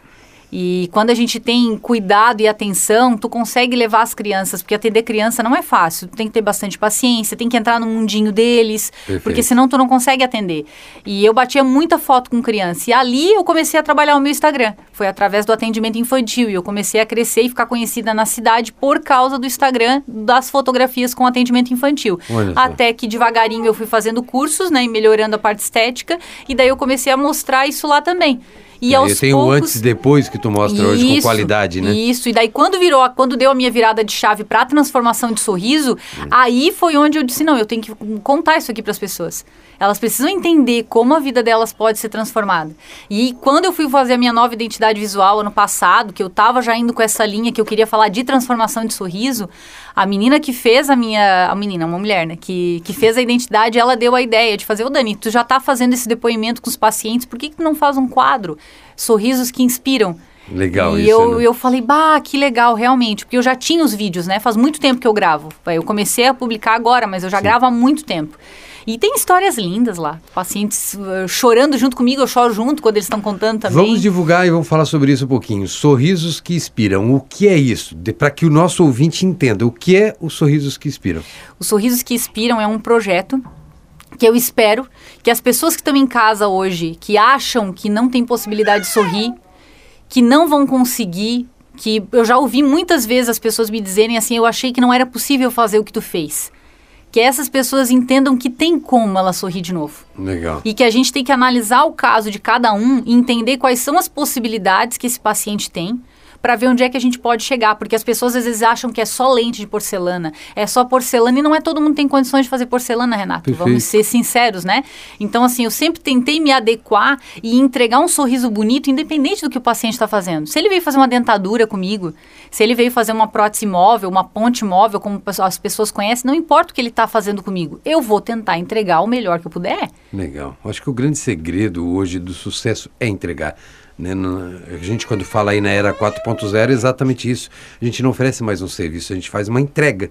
E quando a gente tem cuidado e atenção, tu consegue levar as crianças, porque atender criança não é fácil. Tu tem que ter bastante paciência, tem que entrar no mundinho deles, Perfeito. porque senão tu não consegue atender. E eu batia muita foto com criança. E ali eu comecei a trabalhar o meu Instagram. Foi através do atendimento infantil. E eu comecei a crescer e ficar conhecida na cidade por causa do Instagram das fotografias com atendimento infantil. Até que devagarinho eu fui fazendo cursos, né, e melhorando a parte estética. E daí eu comecei a mostrar isso lá também. E aos tem poucos... o antes e depois que tu mostra isso, hoje com qualidade, né? Isso, e daí quando virou, quando deu a minha virada de chave para transformação de sorriso, hum. aí foi onde eu disse, não, eu tenho que contar isso aqui para as pessoas. Elas precisam entender como a vida delas pode ser transformada. E quando eu fui fazer a minha nova identidade visual ano passado, que eu estava já indo com essa linha que eu queria falar de transformação de sorriso, a menina que fez a minha. A menina, uma mulher, né? Que, que fez a identidade, ela deu a ideia de fazer, ô Dani, tu já está fazendo esse depoimento com os pacientes, por que, que tu não faz um quadro? Sorrisos que inspiram. Legal e isso. E eu, né? eu falei, bah, que legal, realmente. Porque eu já tinha os vídeos, né? Faz muito tempo que eu gravo. Eu comecei a publicar agora, mas eu já Sim. gravo há muito tempo. E tem histórias lindas lá. Pacientes uh, chorando junto comigo, eu choro junto quando eles estão contando também. Vamos divulgar e vamos falar sobre isso um pouquinho. Sorrisos que inspiram. O que é isso? Para que o nosso ouvinte entenda, o que é os Sorrisos que Inspiram? Os Sorrisos que Inspiram é um projeto que eu espero que as pessoas que estão em casa hoje, que acham que não tem possibilidade de sorrir, que não vão conseguir, que eu já ouvi muitas vezes as pessoas me dizerem assim, eu achei que não era possível fazer o que tu fez que essas pessoas entendam que tem como ela sorrir de novo. Legal. E que a gente tem que analisar o caso de cada um e entender quais são as possibilidades que esse paciente tem para ver onde é que a gente pode chegar, porque as pessoas às vezes acham que é só lente de porcelana, é só porcelana e não é todo mundo tem condições de fazer porcelana, Renato. Perfeito. Vamos ser sinceros, né? Então assim, eu sempre tentei me adequar e entregar um sorriso bonito independente do que o paciente está fazendo. Se ele veio fazer uma dentadura comigo, se ele veio fazer uma prótese móvel, uma ponte móvel, como as pessoas conhecem, não importa o que ele está fazendo comigo, eu vou tentar entregar o melhor que eu puder. Legal. Acho que o grande segredo hoje do sucesso é entregar. Né? A gente, quando fala aí na era 4.0, é exatamente isso. A gente não oferece mais um serviço, a gente faz uma entrega.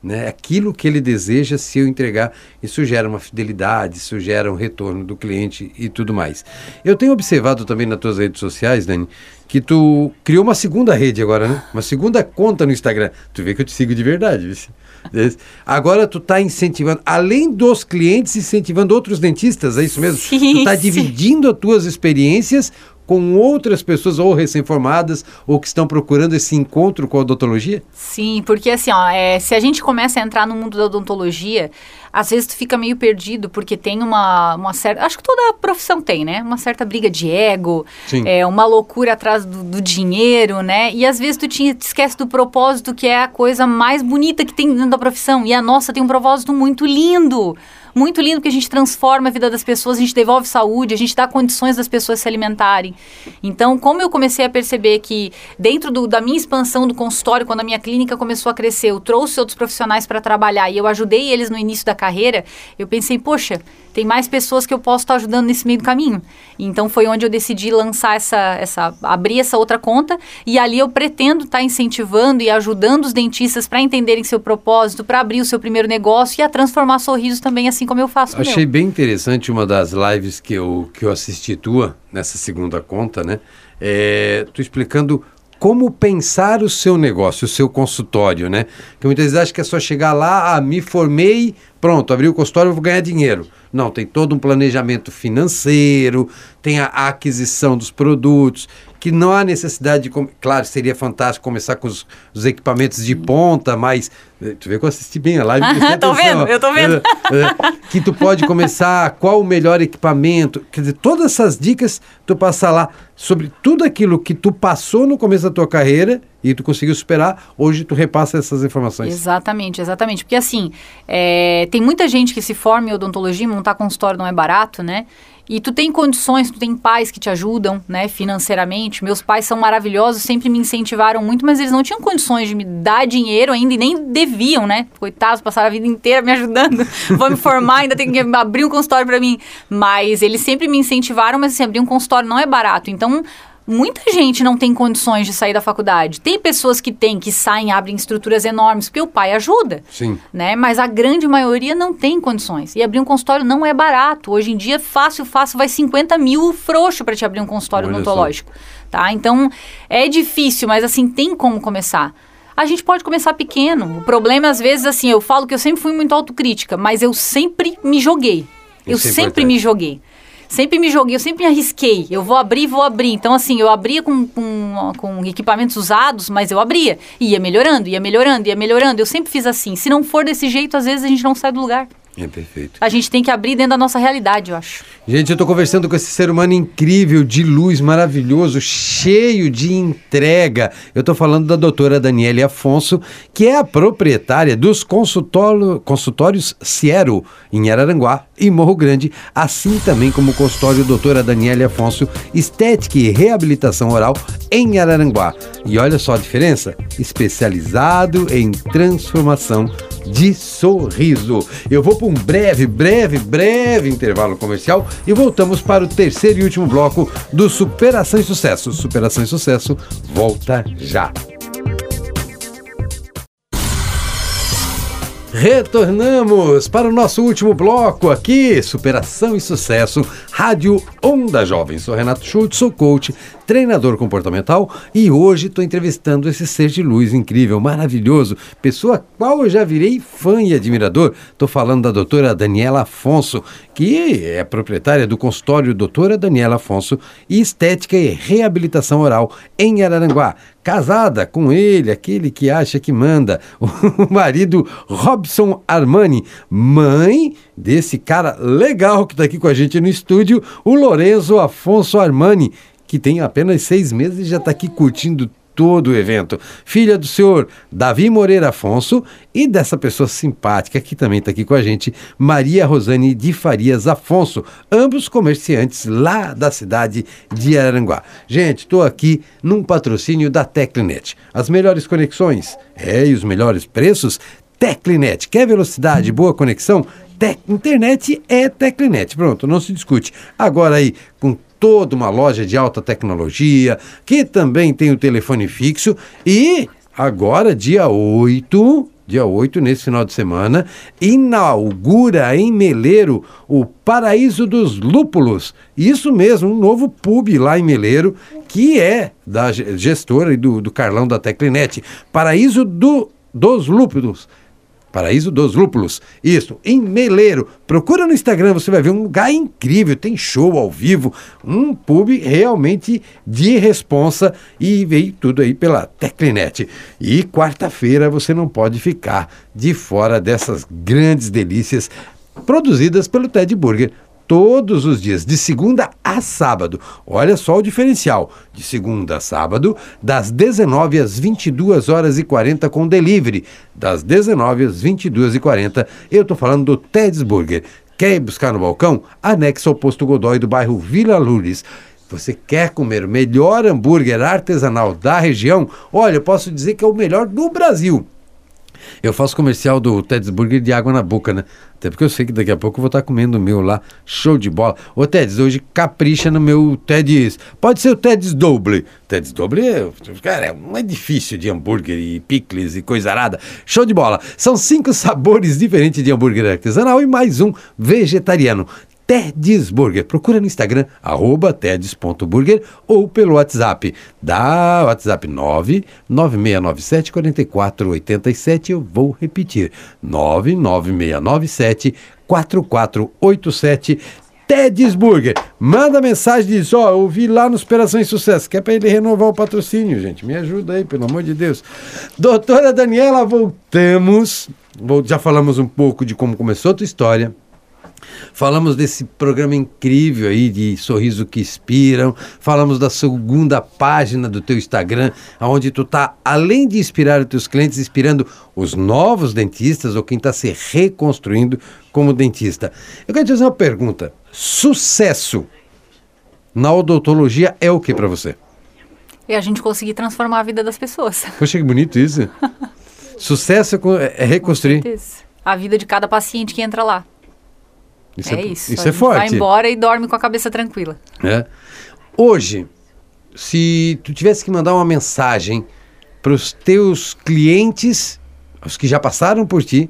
Né? Aquilo que ele deseja, se eu entregar, isso gera uma fidelidade, isso gera um retorno do cliente e tudo mais. Eu tenho observado também nas tuas redes sociais, Dani, que tu criou uma segunda rede agora, né? Uma segunda conta no Instagram. Tu vê que eu te sigo de verdade. Agora tu está incentivando, além dos clientes, incentivando outros dentistas, é isso mesmo? Sim, tu está dividindo as tuas experiências com outras pessoas ou recém-formadas ou que estão procurando esse encontro com a odontologia? Sim, porque assim, ó, é, se a gente começa a entrar no mundo da odontologia, às vezes tu fica meio perdido, porque tem uma, uma certa. Acho que toda profissão tem, né? Uma certa briga de ego, Sim. é, uma loucura atrás do, do, dinheiro, né? E às vezes tu te, te esquece do propósito, que é a coisa mais bonita que tem dentro da profissão. E a nossa tem um propósito muito lindo muito lindo que a gente transforma a vida das pessoas, a gente devolve saúde, a gente dá condições das pessoas se alimentarem. Então, como eu comecei a perceber que dentro do, da minha expansão do consultório, quando a minha clínica começou a crescer, eu trouxe outros profissionais para trabalhar e eu ajudei eles no início da carreira, eu pensei, poxa, tem mais pessoas que eu posso estar ajudando nesse meio do caminho. Então foi onde eu decidi lançar essa, essa abrir essa outra conta e ali eu pretendo estar incentivando e ajudando os dentistas para entenderem seu propósito, para abrir o seu primeiro negócio e a transformar sorrisos também, assim como eu faço. Achei bem interessante uma das lives que eu, que eu assisti tua, nessa segunda conta, né? É, tu explicando como pensar o seu negócio, o seu consultório, né? Porque muitas vezes acha que é só chegar lá, ah, me formei, pronto, abri o consultório, vou ganhar dinheiro. Não, tem todo um planejamento financeiro, tem a aquisição dos produtos, que não há necessidade de. Claro, seria fantástico começar com os, os equipamentos de ponta, mas. Eh, tu vê que eu assisti bem a live. tô vendo, eu tô vendo. Eh, eh, que tu pode começar, qual o melhor equipamento. Quer dizer, todas essas dicas tu passar lá sobre tudo aquilo que tu passou no começo da tua carreira e tu conseguiu superar, hoje tu repassa essas informações. Exatamente, exatamente. Porque assim, é, tem muita gente que se forma em odontologia, montar consultório não é barato, né? E tu tem condições, tu tem pais que te ajudam, né, financeiramente. Meus pais são maravilhosos, sempre me incentivaram muito, mas eles não tinham condições de me dar dinheiro ainda e nem deviam, né? Coitados, passaram a vida inteira me ajudando. Vou me formar, ainda tem que abrir um consultório para mim. Mas eles sempre me incentivaram, mas assim, abrir um consultório não é barato. Então, muita gente não tem condições de sair da faculdade. Tem pessoas que têm, que saem, abrem estruturas enormes, porque o pai ajuda. Sim. Né? Mas a grande maioria não tem condições. E abrir um consultório não é barato. Hoje em dia, fácil, fácil, vai 50 mil frouxo para te abrir um consultório Olha odontológico. Tá? Então, é difícil, mas assim, tem como começar. A gente pode começar pequeno. O problema, às vezes, assim, eu falo que eu sempre fui muito autocrítica, mas eu sempre me joguei. Eu Isso é sempre me joguei sempre me joguei, eu sempre me arrisquei. Eu vou abrir, vou abrir. Então, assim, eu abria com, com, com equipamentos usados, mas eu abria. E ia melhorando, ia melhorando, ia melhorando. Eu sempre fiz assim. Se não for desse jeito, às vezes a gente não sai do lugar. É perfeito. A gente tem que abrir dentro da nossa realidade, eu acho. Gente, eu estou conversando com esse ser humano incrível, de luz, maravilhoso, cheio de entrega. Eu estou falando da doutora Daniele Afonso, que é a proprietária dos consultório- consultórios Ciero, em Araranguá e Morro Grande, assim também como o consultório doutora Daniele Afonso, Estética e Reabilitação Oral, em Araranguá. E olha só a diferença, especializado em transformação de sorriso. Eu vou para um breve, breve, breve intervalo comercial e voltamos para o terceiro e último bloco do Superação e Sucesso. Superação e Sucesso volta já. Retornamos para o nosso último bloco aqui, Superação e Sucesso, Rádio Onda Jovem. Sou Renato Schultz, sou coach, treinador comportamental e hoje estou entrevistando esse ser de luz incrível, maravilhoso, pessoa qual eu já virei fã e admirador. Estou falando da doutora Daniela Afonso, que é proprietária do consultório Doutora Daniela Afonso e Estética e Reabilitação Oral em Araranguá. Casada com ele, aquele que acha que manda, o marido Robson Armani, mãe desse cara legal que está aqui com a gente no estúdio, o Lorenzo Afonso Armani, que tem apenas seis meses e já está aqui curtindo todo o evento. Filha do senhor Davi Moreira Afonso e dessa pessoa simpática que também está aqui com a gente, Maria Rosane de Farias Afonso, ambos comerciantes lá da cidade de Araranguá. Gente, estou aqui num patrocínio da Teclinet. As melhores conexões é, e os melhores preços, Teclinet. Quer velocidade, boa conexão? Tec- internet é Teclinet. Pronto, não se discute. Agora aí, com toda uma loja de alta tecnologia, que também tem o telefone fixo e agora, dia 8, dia 8, nesse final de semana, inaugura em Meleiro o Paraíso dos Lúpulos. Isso mesmo, um novo pub lá em Meleiro, que é da ge- gestora e do, do Carlão da Teclinet. Paraíso do, dos Lúpulos. Paraíso dos Lúpulos. Isso, em Meleiro. Procura no Instagram, você vai ver um lugar incrível. Tem show ao vivo, um pub realmente de responsa e veio tudo aí pela Teclinet. E quarta-feira você não pode ficar de fora dessas grandes delícias produzidas pelo Ted Burger todos os dias, de segunda a sábado. Olha só o diferencial. De segunda a sábado, das 19 às 22 horas e 40 com delivery. Das 19 às 22 e 40, eu tô falando do Ted's Burger. Quer ir buscar no balcão? Anexo ao posto Godoy do bairro Vila Lourdes. Você quer comer o melhor hambúrguer artesanal da região? Olha, eu posso dizer que é o melhor do Brasil. Eu faço comercial do Ted's Burger de água na boca, né? Até porque eu sei que daqui a pouco eu vou estar comendo o meu lá. Show de bola. Ô, Ted's, hoje capricha no meu Ted's. Pode ser o Ted's Double. Ted's Double é, cara, é um edifício de hambúrguer e picles e coisa arada. Show de bola. São cinco sabores diferentes de hambúrguer artesanal e mais um vegetariano. Ted's Burger. Procura no Instagram, arroba teds.burger ou pelo WhatsApp. Dá WhatsApp 99697 4487. Eu vou repetir. 99697 4487. Ted's Burger. Manda mensagem e diz: Ó, eu vi lá no Superação e Sucesso. Que é para ele renovar o patrocínio, gente. Me ajuda aí, pelo amor de Deus. Doutora Daniela, voltamos. Vol- Já falamos um pouco de como começou a tua história Falamos desse programa incrível aí de Sorriso que Inspiram. Falamos da segunda página do teu Instagram, onde tu tá, além de inspirar os teus clientes, inspirando os novos dentistas ou quem está se reconstruindo como dentista. Eu quero te fazer uma pergunta. Sucesso na odontologia é o que para você? É a gente conseguir transformar a vida das pessoas. Poxa, que bonito isso. Sucesso é é reconstruir. A vida de cada paciente que entra lá. Isso é, é, isso. Isso é forte. Vai embora e dorme com a cabeça tranquila. É. Hoje, se tu tivesse que mandar uma mensagem para os teus clientes, os que já passaram por ti,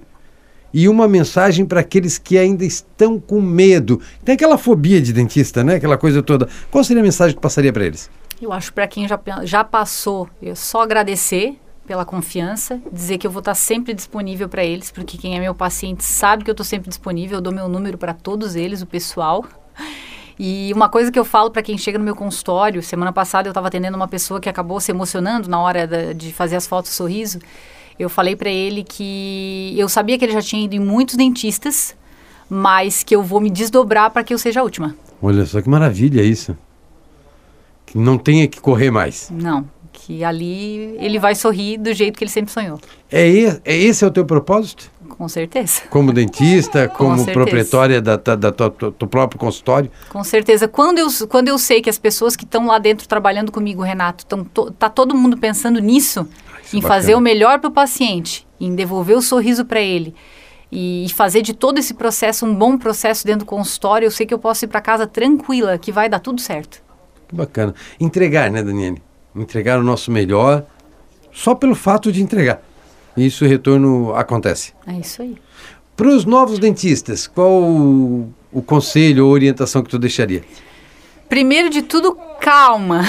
e uma mensagem para aqueles que ainda estão com medo, tem aquela fobia de dentista, né? Aquela coisa toda. Qual seria a mensagem que passaria para eles? Eu acho para quem já, já passou, eu só agradecer pela confiança, dizer que eu vou estar sempre disponível para eles, porque quem é meu paciente sabe que eu estou sempre disponível, eu dou meu número para todos eles, o pessoal. E uma coisa que eu falo para quem chega no meu consultório, semana passada eu estava atendendo uma pessoa que acabou se emocionando na hora da, de fazer as fotos sorriso. Eu falei para ele que eu sabia que ele já tinha ido em muitos dentistas, mas que eu vou me desdobrar para que eu seja a última. Olha só que maravilha isso. Que não tenha que correr mais. Não, que ali ele vai sorrir do jeito que ele sempre sonhou. É, é esse é o teu propósito? Com certeza. Como dentista, como certeza. proprietária da, da, da tua- do próprio consultório? Com certeza. Quando eu, quando eu sei que as pessoas que estão lá dentro trabalhando comigo, Renato, tão to, tá todo mundo pensando nisso, isso é em fazer o melhor para o paciente, em devolver o sorriso para ele e fazer de todo esse processo um bom processo dentro do consultório, eu sei que eu posso ir para casa tranquila, que vai dar tudo certo. Que bacana. Entregar, né, Daniele? Entregar o nosso melhor só pelo fato de entregar. E isso o retorno acontece. É isso aí. Para os novos dentistas, qual o, o conselho ou orientação que tu deixaria? Primeiro de tudo, calma.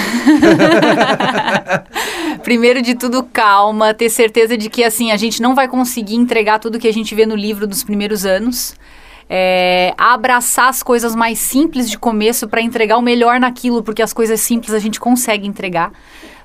Primeiro de tudo, calma. Ter certeza de que assim a gente não vai conseguir entregar tudo que a gente vê no livro dos primeiros anos. É, abraçar as coisas mais simples de começo para entregar o melhor naquilo, porque as coisas simples a gente consegue entregar.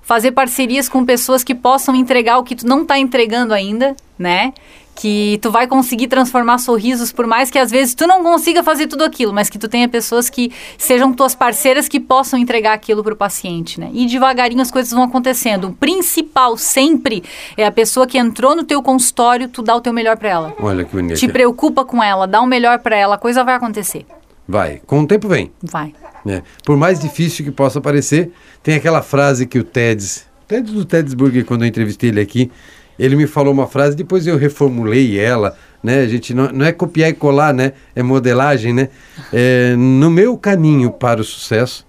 Fazer parcerias com pessoas que possam entregar o que tu não está entregando ainda, né? Que tu vai conseguir transformar sorrisos, por mais que às vezes tu não consiga fazer tudo aquilo, mas que tu tenha pessoas que sejam tuas parceiras que possam entregar aquilo para o paciente, né? E devagarinho as coisas vão acontecendo. O principal sempre é a pessoa que entrou no teu consultório, tu dá o teu melhor para ela. Olha que bonito. Te preocupa com ela, dá o melhor para ela, a coisa vai acontecer. Vai, com o tempo vem. Vai. né? Por mais difícil que possa parecer, tem aquela frase que o Teds, Teds do Tedsburger, quando eu entrevistei ele aqui, ele me falou uma frase, depois eu reformulei ela, né? A gente não, não é copiar e colar, né? É modelagem, né? É, no meu caminho para o sucesso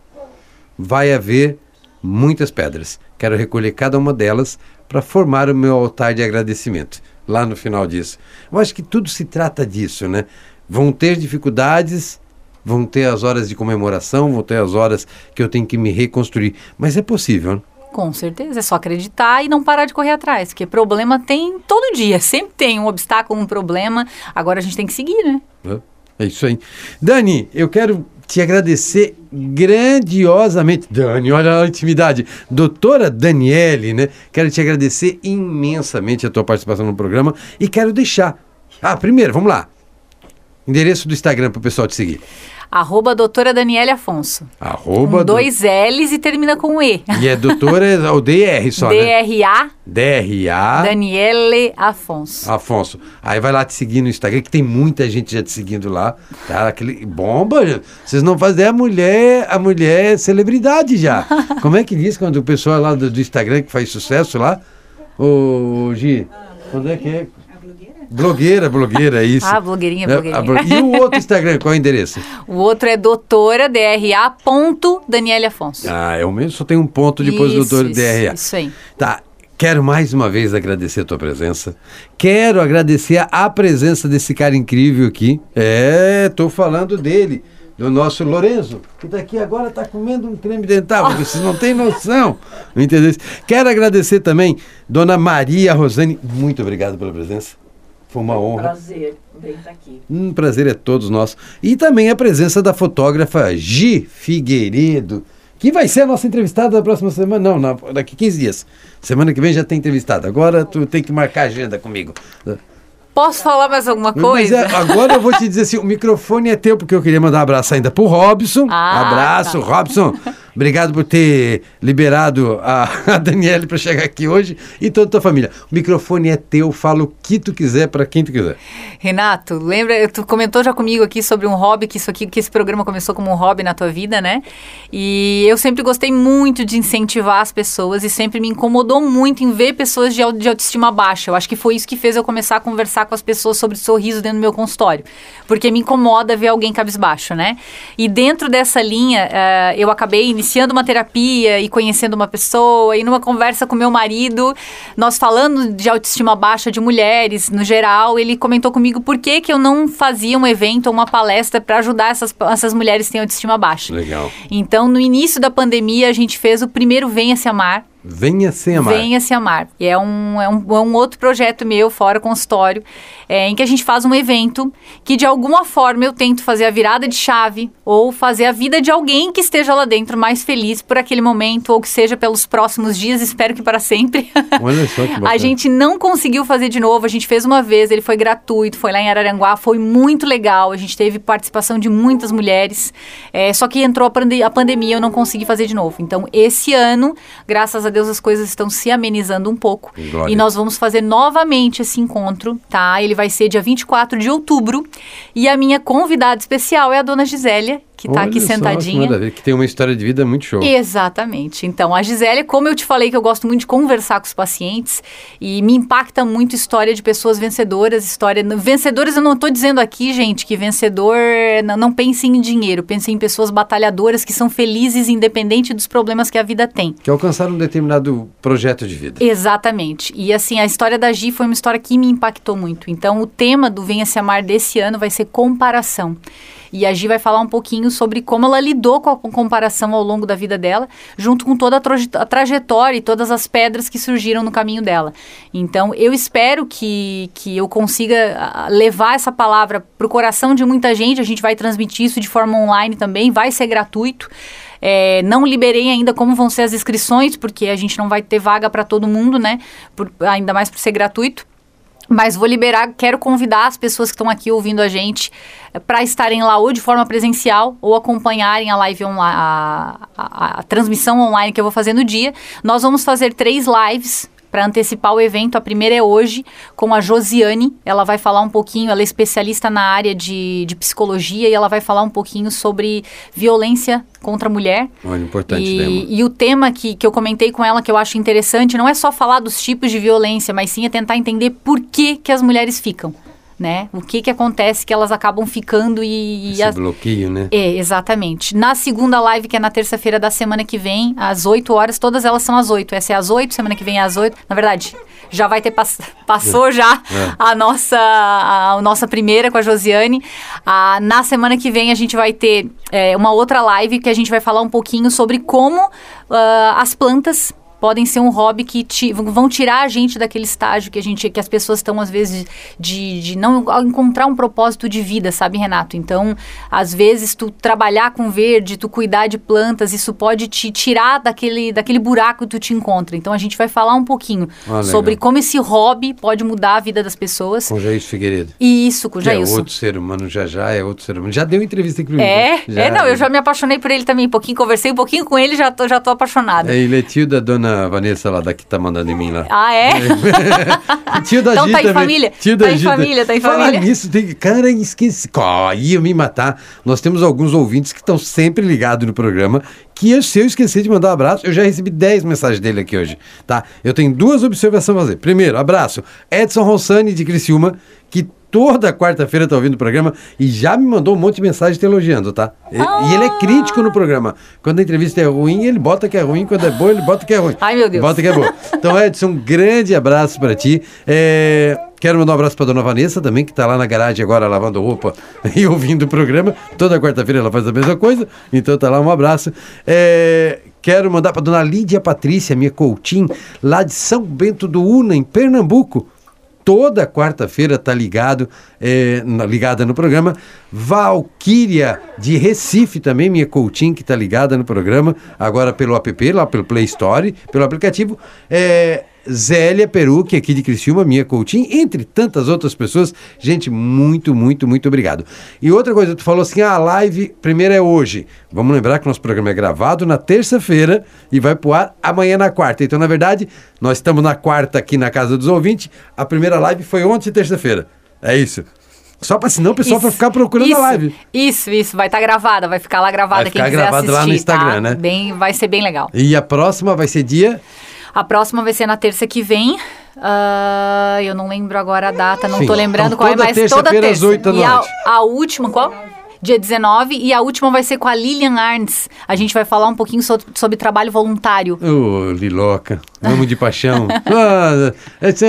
vai haver muitas pedras. Quero recolher cada uma delas para formar o meu altar de agradecimento lá no final disso. Eu acho que tudo se trata disso, né? Vão ter dificuldades, vão ter as horas de comemoração, vão ter as horas que eu tenho que me reconstruir, mas é possível, né? Com certeza, é só acreditar e não parar de correr atrás, porque problema tem todo dia, sempre tem um obstáculo, um problema. Agora a gente tem que seguir, né? É isso aí. Dani, eu quero te agradecer grandiosamente. Dani, olha a intimidade. Doutora Daniele, né? Quero te agradecer imensamente a tua participação no programa e quero deixar. Ah, primeiro, vamos lá. Endereço do Instagram para o pessoal te seguir. Arroba doutora Daniele Afonso. Arroba com dois L's e termina com um E. do- E é doutora, é o DR só, né? D-R-A DRA Daniele Afonso. Afonso. Aí vai lá te seguir no Instagram, que tem muita gente já te seguindo lá. Tá? Aquele bomba. Vocês não fazem a mulher, a mulher é celebridade já. Como é que diz quando o pessoal lá do, do Instagram que faz sucesso lá? Ô, Gi, quando é que é? Blogueira, blogueira, é isso. Ah, blogueirinha, Né? blogueirinha. E o outro Instagram, qual é o endereço? O outro é doutora DRA ponto Daniele Afonso. Ah, é o mesmo, só tem um ponto depois do doutor isso, DRA. Isso aí. Tá. Quero mais uma vez agradecer a tua presença. Quero agradecer a, presença desse cara incrível aqui. É, tô falando dele, do nosso Lorenzo, que tá aqui agora, tá comendo um creme dental, porque vocês não têm noção. Entendeu? Quero agradecer também Dona Maria Rosane. Muito obrigado pela presença. Foi uma honra. Prazer bem estar aqui. Um prazer é todos nosso. E também a presença da fotógrafa Gi Figueiredo, que vai ser a nossa entrevistada na próxima semana. Não, na- daqui 15 dias. Semana que vem já tem entrevistada. Agora tu tem que marcar a agenda comigo. Posso falar mais alguma coisa? é, agora eu vou te dizer assim, o microfone é teu, porque eu queria mandar um abraço ainda pro Robson. Ah, abraço, tá. Robson. Obrigado por ter liberado a, a Daniele para chegar aqui hoje e toda a tua família. O microfone é teu, fala o que tu quiser para quem tu quiser. Renato, lembra, tu comentou já comigo aqui sobre um hobby, que isso aqui, que esse programa começou como um hobby na tua vida, né? E eu sempre gostei muito de incentivar as pessoas e sempre me incomodou muito em ver pessoas de, de autoestima baixa. Eu acho que foi isso que fez eu começar a conversar com as pessoas sobre sorriso dentro do meu consultório. Porque me incomoda ver alguém cabisbaixo, né? E dentro dessa linha, eh, eu acabei iniciando uma terapia e conhecendo uma pessoa, e numa conversa com meu marido, nós falando de autoestima baixa de mulheres no geral, ele comentou comigo por que, que eu não fazia um evento ou uma palestra para ajudar essas, essas mulheres que têm autoestima baixa. Legal. Então, no início da pandemia, a gente fez o primeiro Venha Se Amar, Venha sem amar. Venha Se Amar. E é um, é um, é um outro projeto meu, fora consultório, é, em que a gente faz um evento que, de alguma forma, eu tento fazer a virada de chave ou fazer a vida de alguém que esteja lá dentro mais feliz por aquele momento ou que seja pelos próximos dias, espero que para sempre. Olha só que bacana. A gente não conseguiu fazer de novo, a gente fez uma vez, ele foi gratuito, foi lá em Araranguá, foi muito legal, a gente teve participação de muitas mulheres, é, só que entrou a pandemia, eu não consegui fazer de novo. Então, esse ano, graças a Deus, as coisas estão se amenizando um pouco Glória. e nós vamos fazer novamente esse encontro, tá? Ele vai ser dia 24 de outubro e a minha convidada especial é a dona Gisélia, que tá Olha aqui só, que sentadinha. que tem uma história de vida muito show. Exatamente. Então, a Gisele, como eu te falei que eu gosto muito de conversar com os pacientes e me impacta muito história de pessoas vencedoras, história vencedoras eu não estou dizendo aqui, gente, que vencedor não, não pense em dinheiro, pense em pessoas batalhadoras que são felizes independente dos problemas que a vida tem. Que alcançaram um determinado projeto de vida. Exatamente. E assim, a história da Gi foi uma história que me impactou muito. Então, o tema do Venha Se Amar desse ano vai ser comparação. E a Gi vai falar um pouquinho sobre como ela lidou com a comparação ao longo da vida dela, junto com toda a, a trajetória e todas as pedras que surgiram no caminho dela. Então, eu espero que, que eu consiga levar essa palavra para o coração de muita gente. A gente vai transmitir isso de forma online também, vai ser gratuito. É, não liberei ainda como vão ser as inscrições, porque a gente não vai ter vaga para todo mundo, né? Por- ainda mais por ser gratuito. Mas vou liberar, quero convidar as pessoas que estão aqui ouvindo a gente para estarem lá ou de forma presencial ou acompanharem a live online, a, a- a transmissão online que eu vou fazer no dia. Nós vamos fazer três lives para antecipar o evento. A primeira é hoje com a Josiane. Ela vai falar um pouquinho, ela é especialista na área de, de psicologia e ela vai falar um pouquinho sobre violência contra a mulher. Olha, importante E, tema. e o tema que, que eu comentei com ela, que eu acho interessante, não é só falar dos tipos de violência, mas sim é tentar entender por que, que as mulheres ficam, né? O que que acontece que elas acabam ficando e... Esse bloqueio, né? é, exatamente. Na segunda live, que é na terça-feira da semana que vem, às 8 horas, todas elas são às 8. Essa é às 8, semana que vem é às 8. Na verdade, já vai ter pass passou já a nossa a, a nossa primeira com a Josiane. Ah, na semana que vem a gente vai ter é, uma outra live que a gente vai falar um pouquinho sobre como ah, as plantas podem ser um hobby que ti- vão tirar a gente daquele estágio que a gente que as pessoas estão às vezes de, de não encontrar um propósito de vida, sabe, Renato? Então, às vezes tu trabalhar com verde, tu cuidar de plantas, isso pode te tirar daquele daquele buraco que tu te encontra. Então, a gente vai falar um pouquinho Ah, sobre como esse hobby pode mudar a vida das pessoas. Com Jair Figueiredo. E isso, com o Que é outro ser humano, já já é outro ser humano. Já deu entrevista mim. É, é, não, eu já me apaixonei por ele também um pouquinho, conversei um pouquinho com ele, já tô, já tô apaixonada. É, ele é tio da dona Vanessa lá, da que tá mandando em mim lá. Ah, é? Tio da Então Gi tá em família. Tio Tá da em Gi família, tá em Falar família. nisso, tem... cara, esqueci. Ó, ia me matar. Nós temos alguns ouvintes que estão sempre ligados no programa, que eu- se eu esquecer de mandar um abraço, eu já recebi 10 mensagens dele aqui hoje, tá? Eu tenho duas observações a fazer. Primeiro, abraço. Edson Rossani, de Criciúma, que toda quarta-feira tá ouvindo o programa e já me mandou um monte de mensagem te elogiando, tá? E, e ele é crítico no programa. Quando a entrevista é ruim, ele bota que é ruim. Quando é boa, ele bota que é ruim. Ai, meu Deus. Bota que é boa. Então, Edson, um grande abraço para ti. É, quero mandar um abraço para dona Vanessa também, que tá lá na garagem agora lavando roupa e ouvindo o programa. Toda quarta-feira ela faz a mesma coisa. Então tá lá, um abraço. É, quero mandar para dona Lídia Patrícia, minha coutinho, lá de São Bento do Una, em Pernambuco toda quarta-feira tá ligado, é, ligada no programa. Valquíria de Recife também, minha Coutinho, que tá ligada no programa, agora pelo app, lá pelo Play Store, pelo aplicativo. É, Zélia Peruque, aqui de Criciúma, minha coaching, entre tantas outras pessoas. Gente, muito, muito, muito obrigado. E outra coisa, tu falou assim, ah, a live primeira é hoje. Vamos lembrar que nosso programa é gravado na terça-feira e vai pro ar amanhã na quarta. Então, na verdade, nós estamos na quarta aqui na Casa dos Ouvintes. A primeira live foi ontem, terça-feira. É isso. Só para senão o pessoal vai ficar procurando isso, a live. Isso, isso, vai estar tá gravada, vai ficar lá gravada vai quem ficar quiser gravado assistir, lá no Instagram, tá? né? Bem, vai ser bem legal. E a próxima vai ser dia A próxima vai ser na terça que vem. Ah, eu não lembro agora a data, não Sim. tô lembrando Então, qual é, mas toda terça-feira às terça. oito da e a, noite. a última, qual? Dia 19, e a última vai ser com a Lilian Arns. A gente vai falar um pouquinho so- sobre trabalho voluntário. Ô, Liloca, amo de paixão. ah, essa,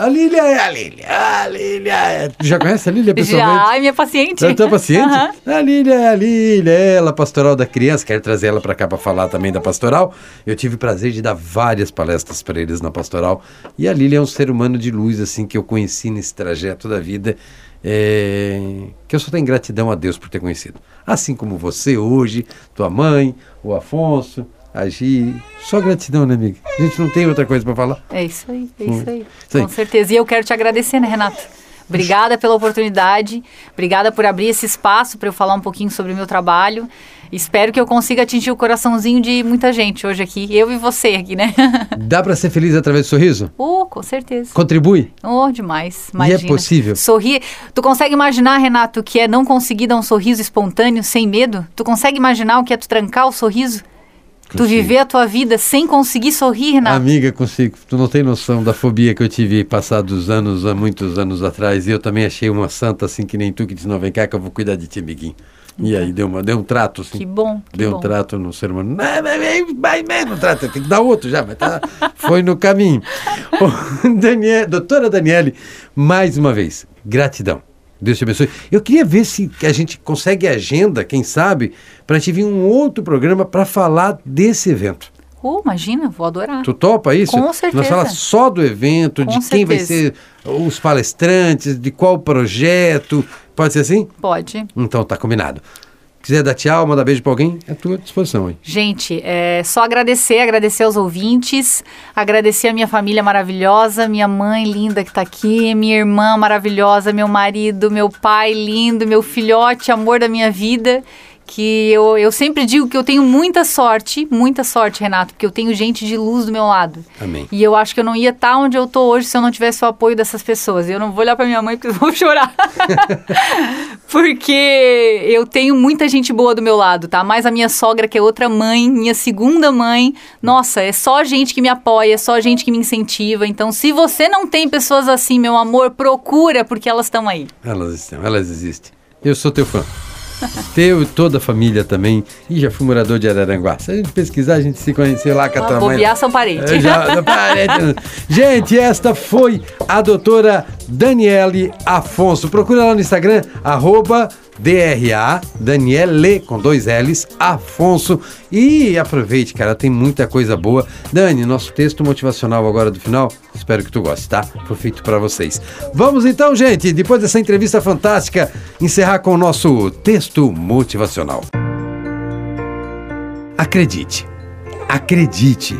a Lília é a Lília. A Lília é... Tu já conhece a Lília pessoalmente? Já, ai, minha paciente. Tá paciente? Aham. A Lília é a Lília, ela, pastoral da criança. Quero trazer ela para cá para falar também da pastoral. Eu tive o prazer de dar várias palestras para eles na pastoral. E a Lília é um ser humano de luz, assim, que eu conheci nesse trajeto da vida. É, que eu só tenho gratidão a Deus por ter conhecido. Assim como você hoje, tua mãe, o Afonso, a Gi. Só gratidão, né, amiga? A gente não tem outra coisa para falar. É isso aí, é isso aí. Isso aí. Com certeza. E eu quero te agradecer, né, Renato? Obrigada pela oportunidade, obrigada por abrir esse espaço para eu falar um pouquinho sobre o meu trabalho. Espero que eu consiga atingir o coraçãozinho de muita gente hoje aqui, eu e você aqui, né? Dá para ser feliz através do sorriso? Oh, com certeza. Contribui? Oh, demais. E é Imagina. possível? Sorrir. Tu consegue imaginar, Renato, o que é não conseguir dar um sorriso espontâneo, sem medo? Tu consegue imaginar o que é tu trancar o sorriso? Tu Consigo. viver a tua vida sem conseguir sorrir, Renato? Amiga, consigo. Tu não tem noção da fobia que eu tive passados anos, há muitos anos atrás. E eu também achei uma santa assim que nem tu que disse, não, vem cá que eu vou cuidar de ti, amiguinho. E aí deu, uma, deu um trato, assim. Que bom, que Deu bom. um trato no ser humano. Não, vai mesmo, trato. Tem que dar outro já, mas tá, foi no caminho. Daniel, doutora Daniele, mais uma vez, gratidão. Deus te abençoe. Eu queria ver se a gente consegue agenda, quem sabe, para te vir um outro programa para falar desse evento. Oh, imagina, vou adorar. Tu topa isso? Com certeza. Nós falar só do evento, Com de quem vai ser certeza. os palestrantes, de qual projeto. Pode ser assim? Pode. Então tá combinado. Quiser dar tchau, mandar beijo pra alguém, é à tua disposição aí. Gente, é só agradecer, agradecer aos ouvintes, agradecer a minha família maravilhosa, minha mãe linda que tá aqui, minha irmã maravilhosa, meu marido, meu pai lindo, meu filhote, amor da minha vida. Que eu, eu sempre digo que eu tenho muita sorte, muita sorte, Renato, porque eu tenho gente de luz do meu lado. Amém. E eu acho que eu não ia estar onde eu tô hoje se eu não tivesse o apoio dessas pessoas. Eu não vou olhar pra minha mãe porque eu vou chorar. porque eu tenho muita gente boa do meu lado, tá? Mais a minha sogra, que é outra mãe, minha segunda mãe. Nossa, é só gente que me apoia, é só gente que me incentiva. Então, se você não tem pessoas assim, meu amor, procura, porque elas estão aí. Elas estão, elas existem. Eu sou teu fã. Teu e toda a família também. E já fui morador de Araranguá. Se a gente pesquisar, a gente se conheceu lá com a Ah, tua mãe. bobear são parentes. É, já parente. Gente, esta foi a doutora Daniele Afonso. Procura lá no Instagram, arroba DRA, Daniele, com dois L's, Afonso. E aproveite, cara, tem muita coisa boa. Dani, nosso texto motivacional agora do final, espero que tu goste, tá? Foi feito pra vocês. Vamos então, gente, depois dessa entrevista fantástica, encerrar com o nosso texto motivacional. Acredite. Acredite.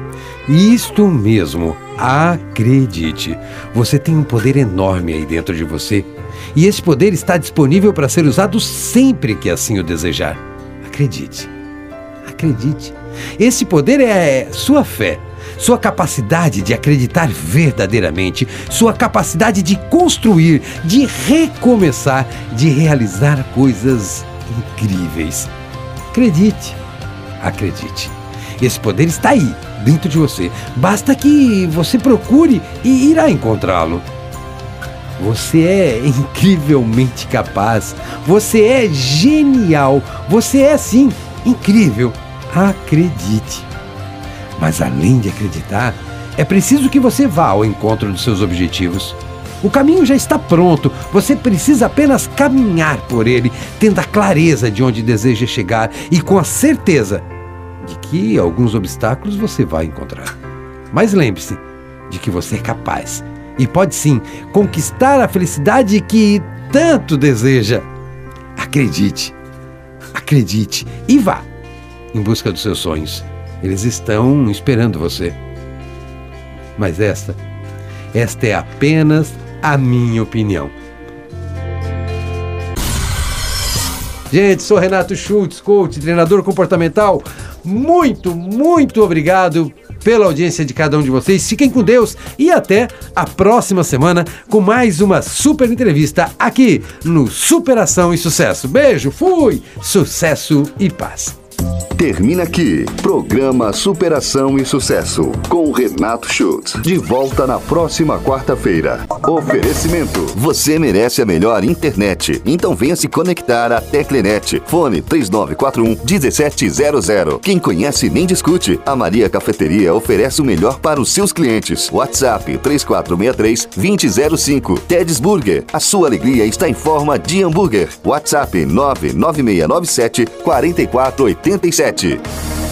Isto mesmo. Acredite. Você tem um poder enorme aí dentro de você. E esse poder está disponível para ser usado sempre que assim o desejar. Acredite. Acredite. Esse poder é sua fé, sua capacidade de acreditar verdadeiramente, sua capacidade de construir, de recomeçar, de realizar coisas incríveis. Acredite. Acredite. Esse poder está aí, dentro de você. Basta que você procure e irá encontrá-lo. Você é incrivelmente capaz. Você é genial. Você é, sim, incrível. Acredite. Mas além de acreditar, é preciso que você vá ao encontro dos seus objetivos. O caminho já está pronto, você precisa apenas caminhar por ele, tendo a clareza de onde deseja chegar e com a certeza de que alguns obstáculos você vai encontrar. Mas lembre-se de que você é capaz e pode sim conquistar a felicidade que tanto deseja. Acredite, acredite e vá em busca dos seus sonhos. Eles estão esperando você. Mas esta, esta é apenas a minha opinião. Gente, sou Renato Schultz, coach, treinador comportamental. Muito, muito obrigado pela audiência de cada um de vocês. Fiquem com Deus e até a próxima semana com mais uma super entrevista aqui no Superação e Sucesso. Beijo, fui! Sucesso e paz. Termina aqui. Programa Superação e Sucesso. Com Renato Schultz. De volta na próxima quarta-feira. Oferecimento. Você merece a melhor internet. Então venha se conectar à Teclenet. Fone 3941 1700. Quem conhece nem discute. A Maria Cafeteria oferece o melhor para os seus clientes. WhatsApp 3463 2005. Ted's Burger. A sua alegria está em forma de hambúrguer. WhatsApp 99697 4487.